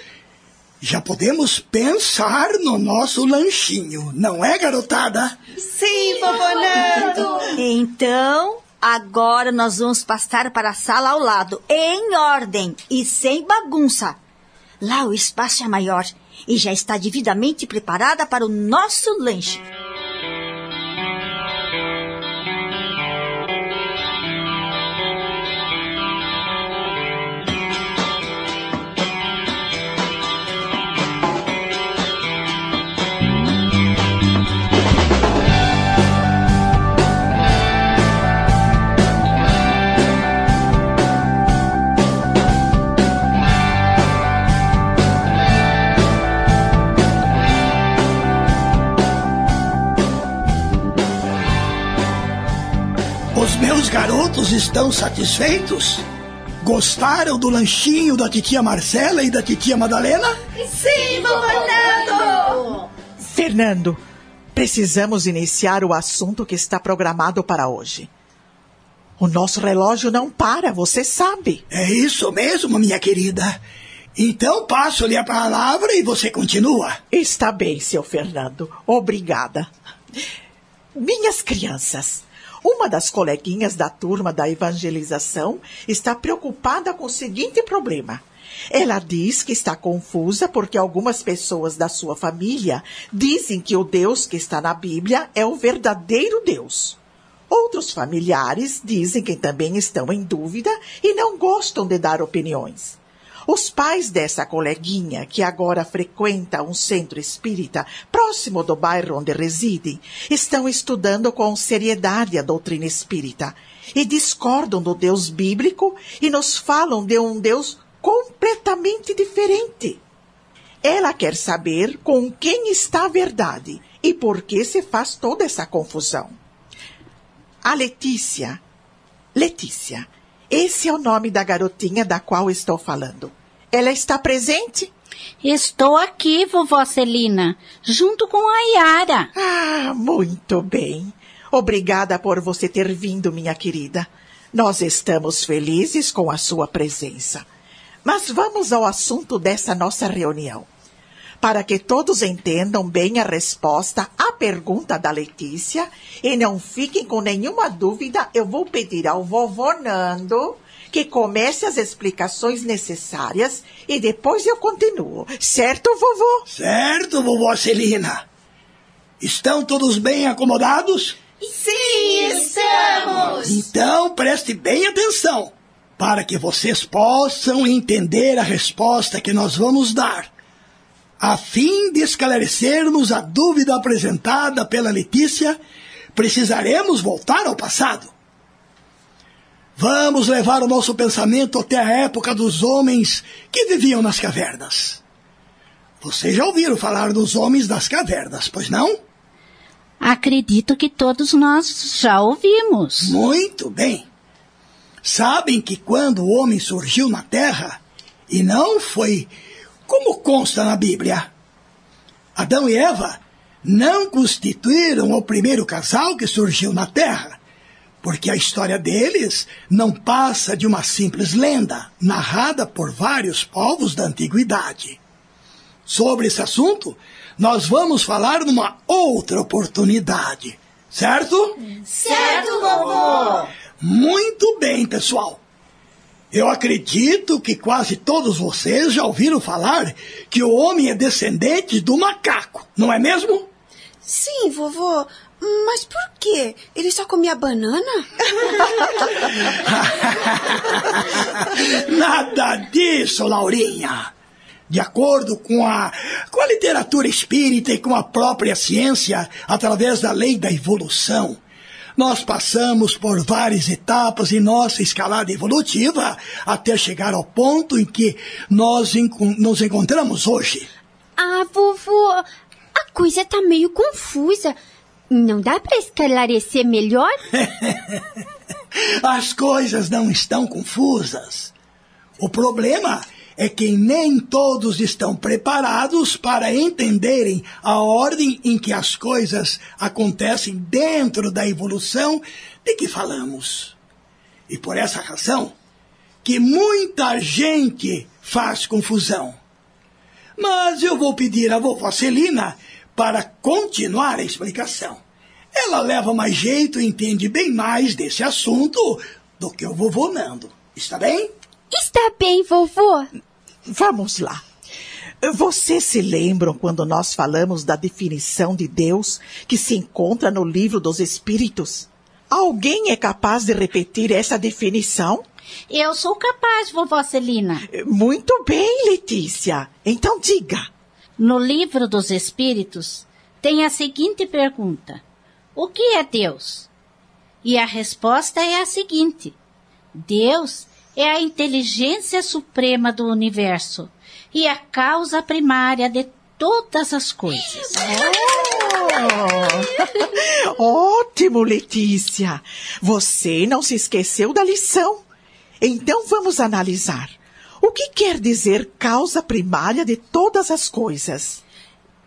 já podemos pensar no nosso lanchinho, não é, garotada? Sim, vovô Nando. Então, agora nós vamos passar para a sala ao lado, em ordem e sem bagunça. Lá o espaço é maior e já está devidamente preparada para o nosso lanche. Garotos estão satisfeitos? Gostaram do lanchinho da titia Marcela e da titia Madalena? Sim, Fernando! Fernando, precisamos iniciar o assunto que está programado para hoje. O nosso relógio não para, você sabe. É isso mesmo, minha querida. Então passo-lhe a palavra e você continua. Está bem, seu Fernando. Obrigada. Minhas crianças, uma das coleguinhas da turma da evangelização está preocupada com o seguinte problema. Ela diz que está confusa porque algumas pessoas da sua família dizem que o Deus que está na Bíblia é o verdadeiro Deus. Outros familiares dizem que também estão em dúvida e não gostam de dar opiniões. Os pais dessa coleguinha, que agora frequenta um centro espírita próximo do bairro onde residem, estão estudando com seriedade a doutrina espírita e discordam do Deus bíblico e nos falam de um Deus completamente diferente. Ela quer saber com quem está a verdade e por que se faz toda essa confusão. A Letícia. Letícia, esse é o nome da garotinha da qual estou falando. Ela está presente? Estou aqui, vovó Celina, junto com a Yara. Ah, muito bem. Obrigada por você ter vindo, minha querida. Nós estamos felizes com a sua presença. Mas vamos ao assunto dessa nossa reunião. Para que todos entendam bem a resposta pergunta da Letícia e não fiquem com nenhuma dúvida, eu vou pedir ao vovô Nando que comece as explicações necessárias e depois eu continuo. Certo, vovô? Certo, vovó Celina. Estão todos bem acomodados? Sim, estamos! Então preste bem atenção para que vocês possam entender a resposta que nós vamos dar. A fim de esclarecermos a dúvida apresentada pela Letícia, precisaremos voltar ao passado. Vamos levar o nosso pensamento até a época dos homens que viviam nas cavernas. Vocês já ouviram falar dos homens das cavernas, pois não? Acredito que todos nós já ouvimos. Muito bem. Sabem que quando o homem surgiu na Terra, e não foi como consta na Bíblia, Adão e Eva não constituíram o primeiro casal que surgiu na Terra, porque a história deles não passa de uma simples lenda narrada por vários povos da antiguidade. Sobre esse assunto, nós vamos falar numa outra oportunidade, certo? Certo, vovô! Muito bem, pessoal. Eu acredito que quase todos vocês já ouviram falar que o homem é descendente do macaco, não é mesmo? Sim, vovô. Mas por quê? Ele só comia banana? [LAUGHS] Nada disso, Laurinha. De acordo com a, com a literatura espírita e com a própria ciência, através da lei da evolução, nós passamos por várias etapas em nossa escalada evolutiva até chegar ao ponto em que nós enco nos encontramos hoje. Ah, vovô, a coisa tá meio confusa. Não dá para esclarecer melhor? [LAUGHS] As coisas não estão confusas. O problema é que nem todos estão preparados para entenderem a ordem em que as coisas acontecem dentro da evolução de que falamos. E por essa razão que muita gente faz confusão. Mas eu vou pedir à vovó Celina para continuar a explicação. Ela leva mais jeito e entende bem mais desse assunto do que o vovô Nando. Está bem? Está bem, vovô. Vamos lá. Vocês se lembram quando nós falamos da definição de Deus que se encontra no livro dos Espíritos? Alguém é capaz de repetir essa definição? Eu sou capaz, vovó Celina. Muito bem, Letícia. Então diga. No livro dos Espíritos tem a seguinte pergunta: O que é Deus? E a resposta é a seguinte: Deus é a inteligência suprema do universo e a causa primária de todas as coisas. Oh! [LAUGHS] Ótimo, Letícia. Você não se esqueceu da lição. Então vamos analisar. O que quer dizer causa primária de todas as coisas?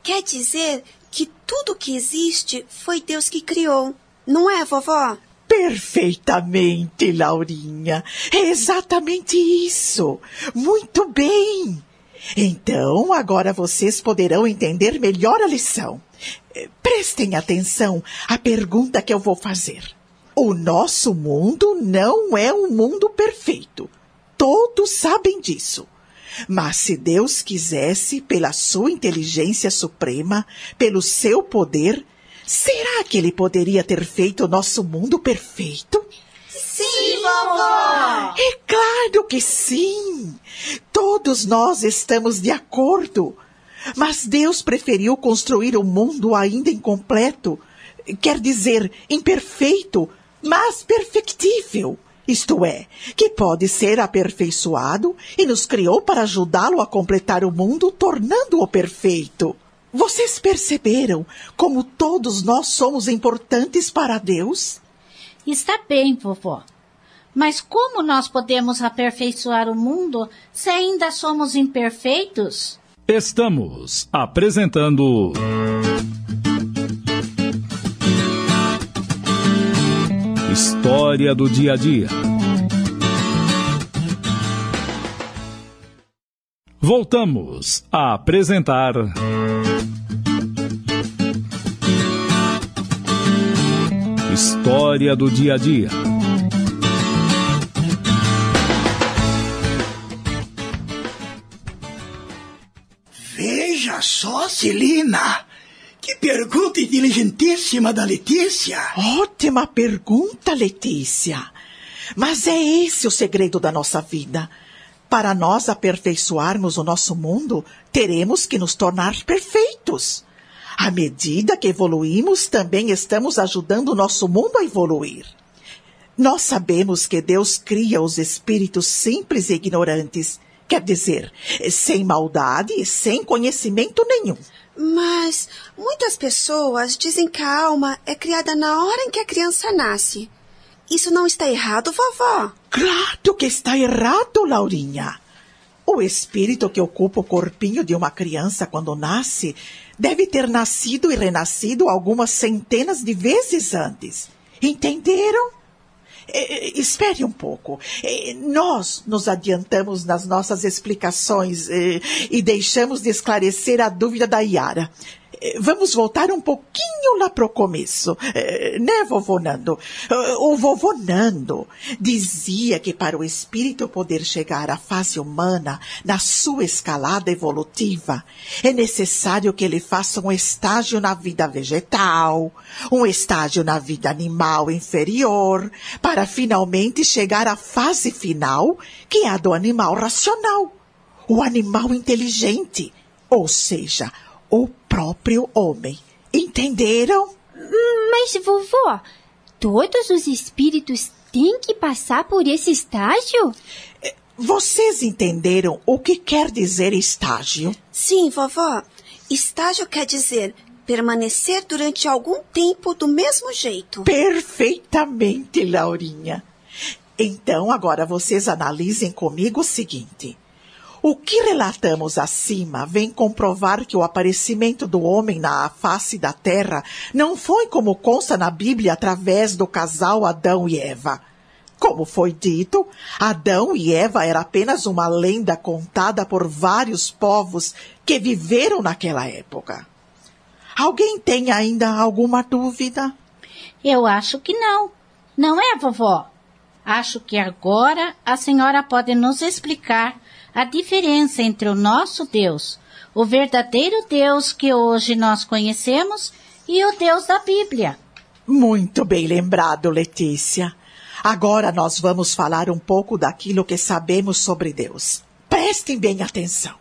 Quer dizer que tudo que existe foi Deus que criou. Não é, vovó? Perfeitamente, Laurinha. É exatamente isso. Muito bem. Então, agora vocês poderão entender melhor a lição. Eh, Prestem atenção à pergunta que eu vou fazer. O nosso mundo não é um mundo perfeito. Todos sabem disso. Mas se Deus quisesse, pela sua inteligência suprema, pelo seu poder, será que ele poderia ter feito o nosso mundo perfeito? Sim, vovó! É claro que sim! Todos nós estamos de acordo. Mas Deus preferiu construir um mundo ainda incompleto, quer dizer, imperfeito, mas perfectível. Isto é, que pode ser aperfeiçoado e nos criou para ajudá-lo a completar o mundo, tornando-o perfeito. Vocês perceberam como todos nós somos importantes para Deus? Está bem, vovó. Mas como nós podemos aperfeiçoar o mundo se ainda somos imperfeitos? Estamos apresentando. História do dia a dia. Voltamos a apresentar. História do dia a dia. Veja só, Celina. Que pergunta inteligentíssima da Letícia. Ótima pergunta, Letícia. Mas é esse o segredo da nossa vida. Para nós aperfeiçoarmos o nosso mundo, teremos que nos tornar perfeitos. À medida que evoluímos, também estamos ajudando o nosso mundo a evoluir. Nós sabemos que Deus cria os espíritos simples e ignorantes, quer dizer, sem maldade e sem conhecimento nenhum. Mas muitas pessoas dizem que a alma é criada na hora em que a criança nasce. Isso não está errado, vovó? Claro que está errado, Laurinha. O espírito que ocupa o corpinho de uma criança quando nasce deve ter nascido e renascido algumas centenas de vezes antes. Entenderam? Espere um pouco. Nós nos adiantamos nas nossas explicações e deixamos de esclarecer a dúvida da Yara. Eh, Vamos voltar um pouquinho lá pro começo, eh, né, vovô Nando? Eh, O vovô Nando dizia que para o espírito poder chegar à fase humana na sua escalada evolutiva, é necessário que ele faça um estágio na vida vegetal, um estágio na vida animal inferior, para finalmente chegar à fase final, que é a do animal racional, o animal inteligente, ou seja, o próprio homem. Entenderam? Mas, vovó, todos os espíritos têm que passar por esse estágio? Vocês entenderam o que quer dizer estágio? Sim, vovó. Estágio quer dizer permanecer durante algum tempo do mesmo jeito. Perfeitamente, Laurinha. Então, agora vocês analisem comigo o seguinte. O que relatamos acima vem comprovar que o aparecimento do homem na face da terra não foi como consta na Bíblia através do casal Adão e Eva. Como foi dito, Adão e Eva era apenas uma lenda contada por vários povos que viveram naquela época. Alguém tem ainda alguma dúvida? Eu acho que não. Não é, vovó? Acho que agora a senhora pode nos explicar a diferença entre o nosso Deus, o verdadeiro Deus que hoje nós conhecemos, e o Deus da Bíblia. Muito bem lembrado, Letícia. Agora nós vamos falar um pouco daquilo que sabemos sobre Deus. Prestem bem atenção.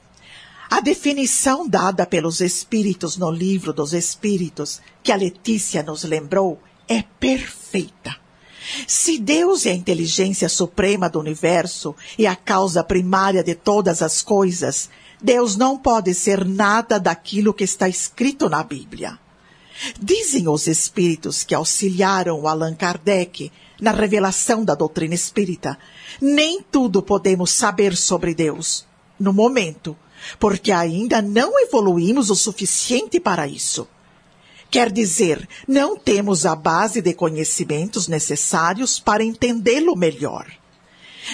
A definição dada pelos Espíritos no livro dos Espíritos, que a Letícia nos lembrou, é perfeita. Se Deus é a inteligência suprema do universo e a causa primária de todas as coisas, Deus não pode ser nada daquilo que está escrito na Bíblia. Dizem os espíritos que auxiliaram o Allan Kardec na revelação da doutrina espírita, nem tudo podemos saber sobre Deus no momento, porque ainda não evoluímos o suficiente para isso. Quer dizer, não temos a base de conhecimentos necessários para entendê-lo melhor.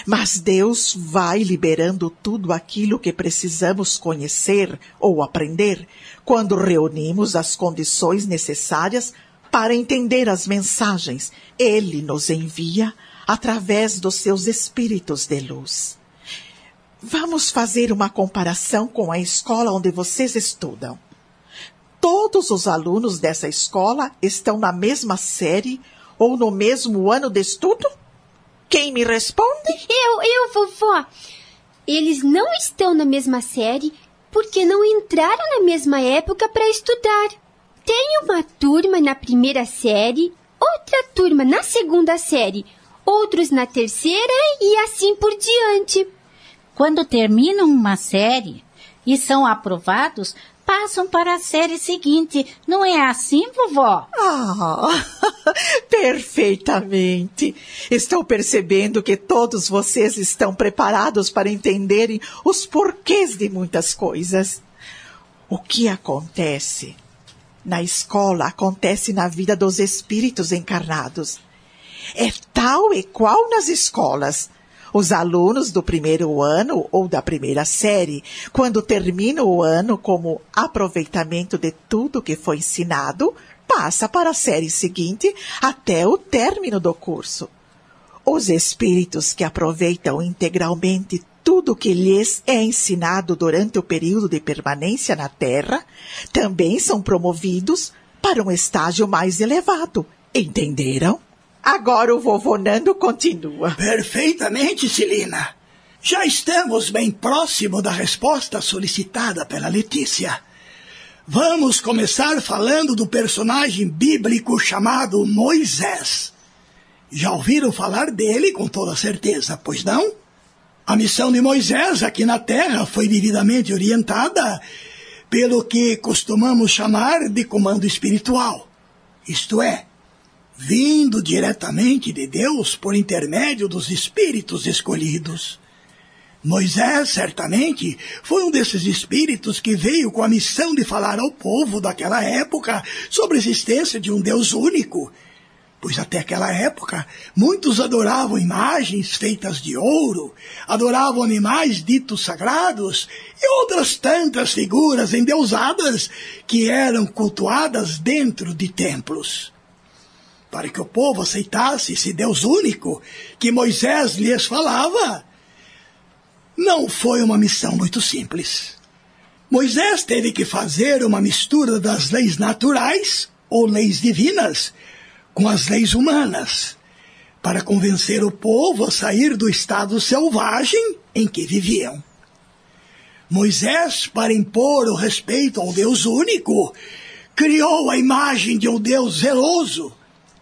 Mas Deus vai liberando tudo aquilo que precisamos conhecer ou aprender quando reunimos as condições necessárias para entender as mensagens Ele nos envia através dos seus espíritos de luz. Vamos fazer uma comparação com a escola onde vocês estudam. Todos os alunos dessa escola estão na mesma série ou no mesmo ano de estudo? Quem me responde? Eu, eu, vovó. Eles não estão na mesma série porque não entraram na mesma época para estudar. Tem uma turma na primeira série, outra turma na segunda série, outros na terceira e assim por diante. Quando terminam uma série e são aprovados, passam para a série seguinte. Não é assim, vovó? Ah, [LAUGHS] perfeitamente. Estou percebendo que todos vocês estão preparados para entenderem os porquês de muitas coisas. O que acontece na escola acontece na vida dos espíritos encarnados. É tal e qual nas escolas. Os alunos do primeiro ano ou da primeira série, quando terminam o ano como aproveitamento de tudo que foi ensinado, passa para a série seguinte até o término do curso. Os espíritos que aproveitam integralmente tudo que lhes é ensinado durante o período de permanência na Terra também são promovidos para um estágio mais elevado. Entenderam? Agora o vovô Nando continua. Perfeitamente, Celina. Já estamos bem próximo da resposta solicitada pela Letícia. Vamos começar falando do personagem bíblico chamado Moisés. Já ouviram falar dele com toda certeza, pois não? A missão de Moisés aqui na terra foi devidamente orientada pelo que costumamos chamar de comando espiritual. Isto é, vindo diretamente de Deus por intermédio dos espíritos escolhidos. Moisés, certamente, foi um desses espíritos que veio com a missão de falar ao povo daquela época sobre a existência de um Deus único. Pois até aquela época, muitos adoravam imagens feitas de ouro, adoravam animais ditos sagrados e outras tantas figuras endeusadas que eram cultuadas dentro de templos para que o povo aceitasse esse Deus único que Moisés lhes falava, não foi uma missão muito simples. Moisés teve que fazer uma mistura das leis naturais, ou leis divinas, com as leis humanas, para convencer o povo a sair do estado selvagem em que viviam. Moisés, para impor o respeito ao Deus único, criou a imagem de um Deus zeloso,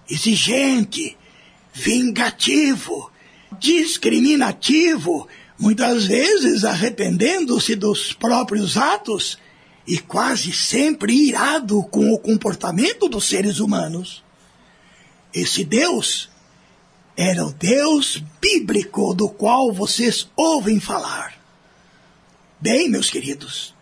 exigente, vingativo, discriminativo, muitas vezes arrependendo-se dos próprios atos e quase sempre irado com o comportamento dos seres humanos. Esse Deus era o Deus bíblico do qual vocês ouvem falar. Bem, meus queridos,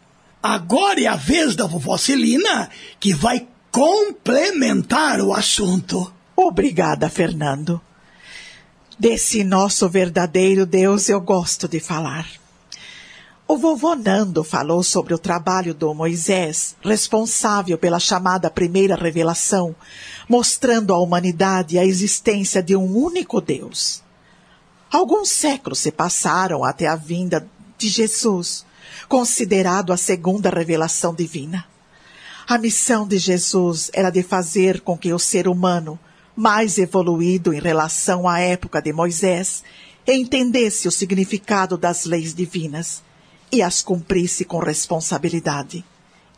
agora é a vez da vovó Celina que vai complementar o assunto. Obrigada, Fernando. Desse nosso verdadeiro Deus eu gosto de falar. O vovô Nando falou sobre o trabalho do Moisés, responsável pela chamada primeira revelação, mostrando à humanidade a existência de um único Deus. Alguns séculos se passaram até a vinda de Jesus, considerado a segunda revelação divina. A missão de Jesus era de fazer com que o ser humano mais evoluído em relação à época de Moisés, entendesse o significado das leis divinas e as cumprisse com responsabilidade,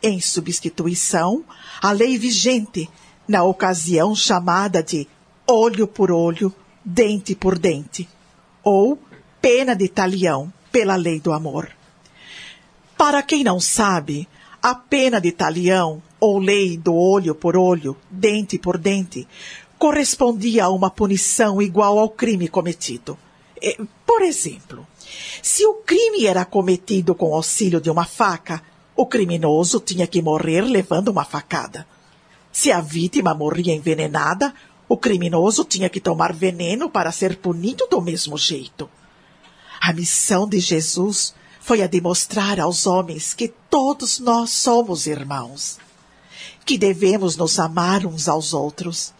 em substituição à lei vigente, na ocasião chamada de olho por olho, dente por dente, ou pena de talião pela lei do amor. Para quem não sabe, A pena de talião, ou lei do olho por olho, dente por dente, correspondia a uma punição igual ao crime cometido. Por exemplo, se o crime era cometido com auxílio de uma faca, o criminoso tinha que morrer levando uma facada. Se a vítima morria envenenada, o criminoso tinha que tomar veneno para ser punido do mesmo jeito. A missão de Jesus foi a demonstrar aos homens que todos nós somos irmãos, que devemos nos amar uns aos outros,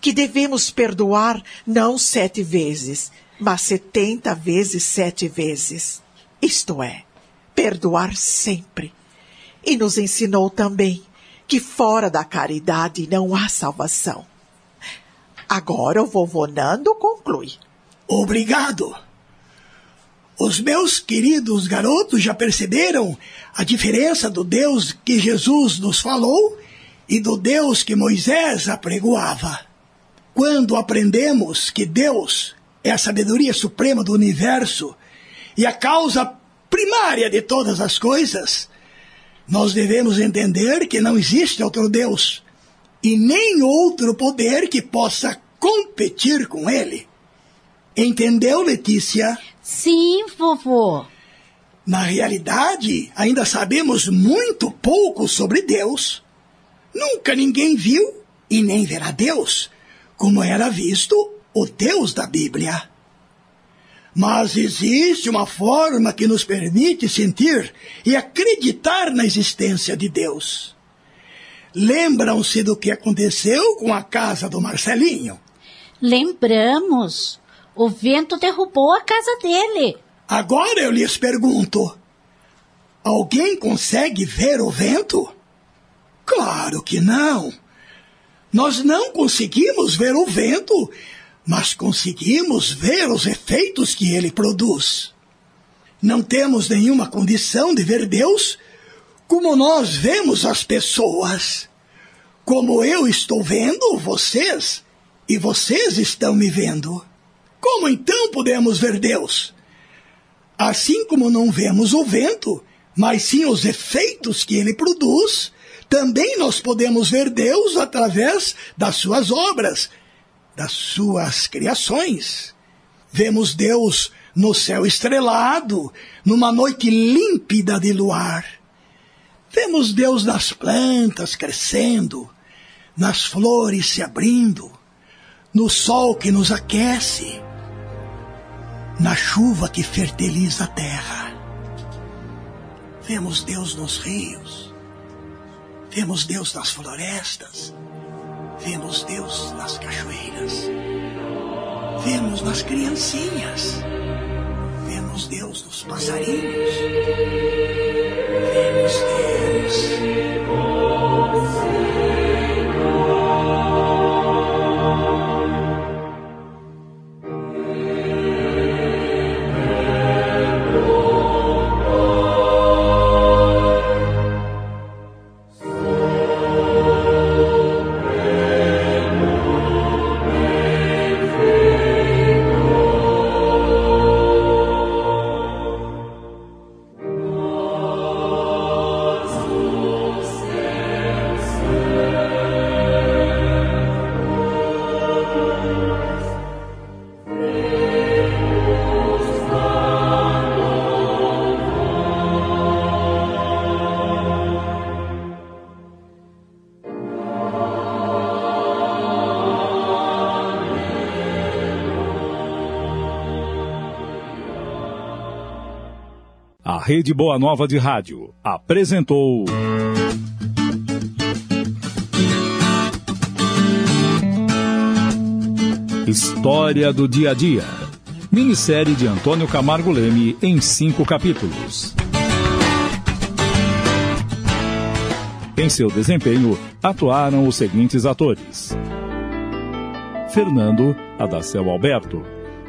que devemos perdoar não sete vezes, mas setenta vezes sete vezes. Isto é, perdoar sempre. E nos ensinou também que fora da caridade não há salvação. Agora o vovô Nando conclui. Obrigado. Os meus queridos garotos já perceberam a diferença do Deus que Jesus nos falou e do Deus que Moisés apregoava. Quando aprendemos que Deus é a sabedoria suprema do universo e a causa primária de todas as coisas, nós devemos entender que não existe outro Deus e nem outro poder que possa competir com ele. Entendeu, Letícia? Sim, vovô. Na realidade, ainda sabemos muito pouco sobre Deus. Nunca ninguém viu e nem verá Deus, como era visto o Deus da Bíblia. Mas existe uma forma que nos permite sentir e acreditar na existência de Deus. Lembram-se do que aconteceu com a casa do Marcelinho? Lembramos. O vento derrubou a casa dele. Agora eu lhes pergunto: alguém consegue ver o vento? Claro que não. Nós não conseguimos ver o vento mas conseguimos ver os efeitos que ele produz. Não temos nenhuma condição de ver Deus como nós vemos as pessoas. Como eu estou vendo vocês e vocês estão me vendo. Como então podemos ver Deus? Assim como não vemos o vento, mas sim os efeitos que ele produz, também nós podemos ver Deus através das suas obras, das suas criações. Vemos Deus no céu estrelado, numa noite límpida de luar. Vemos Deus nas plantas crescendo, nas flores se abrindo, no sol que nos aquece, na chuva que fertiliza a terra. Vemos Deus nos rios, vemos Deus nas florestas, Vemos Deus nas cachoeiras. Vemos nas criancinhas. Vemos Deus nos passarinhos. Vemos Deus. Rede Boa Nova de Rádio apresentou. História do Dia a Dia. Minissérie de Antônio Camargo Leme em cinco capítulos. Em seu desempenho, atuaram os seguintes atores: Fernando, Adacel Alberto,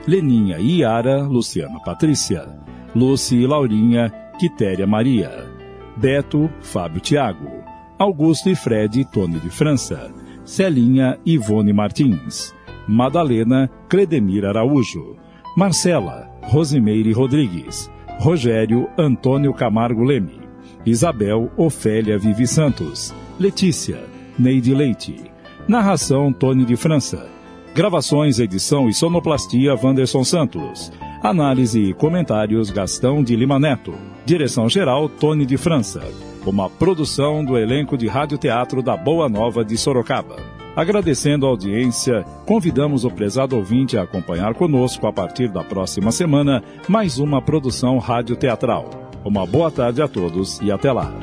Leninha Yara, Luciana Patrícia. Lucy e Laurinha, Quitéria Maria, Beto, Fábio Tiago, Augusto e Fred, Tony de França, Celinha, Ivone Martins, Madalena, Cledemir Araújo, Marcela, Rosimeire Rodrigues, Rogério, Antônio Camargo Leme, Isabel Ofélia Vivi Santos. Letícia, Neide Leite. Narração Tony de França. Gravações, edição e sonoplastia Wanderson Santos. Análise e comentários Gastão de Lima Neto. Direção-geral Tony de França. Uma produção do elenco de Rádio Teatro da Boa Nova de Sorocaba. Agradecendo a audiência, convidamos o prezado ouvinte a acompanhar conosco a partir da próxima semana mais uma produção rádio teatral. Uma boa tarde a todos e até lá.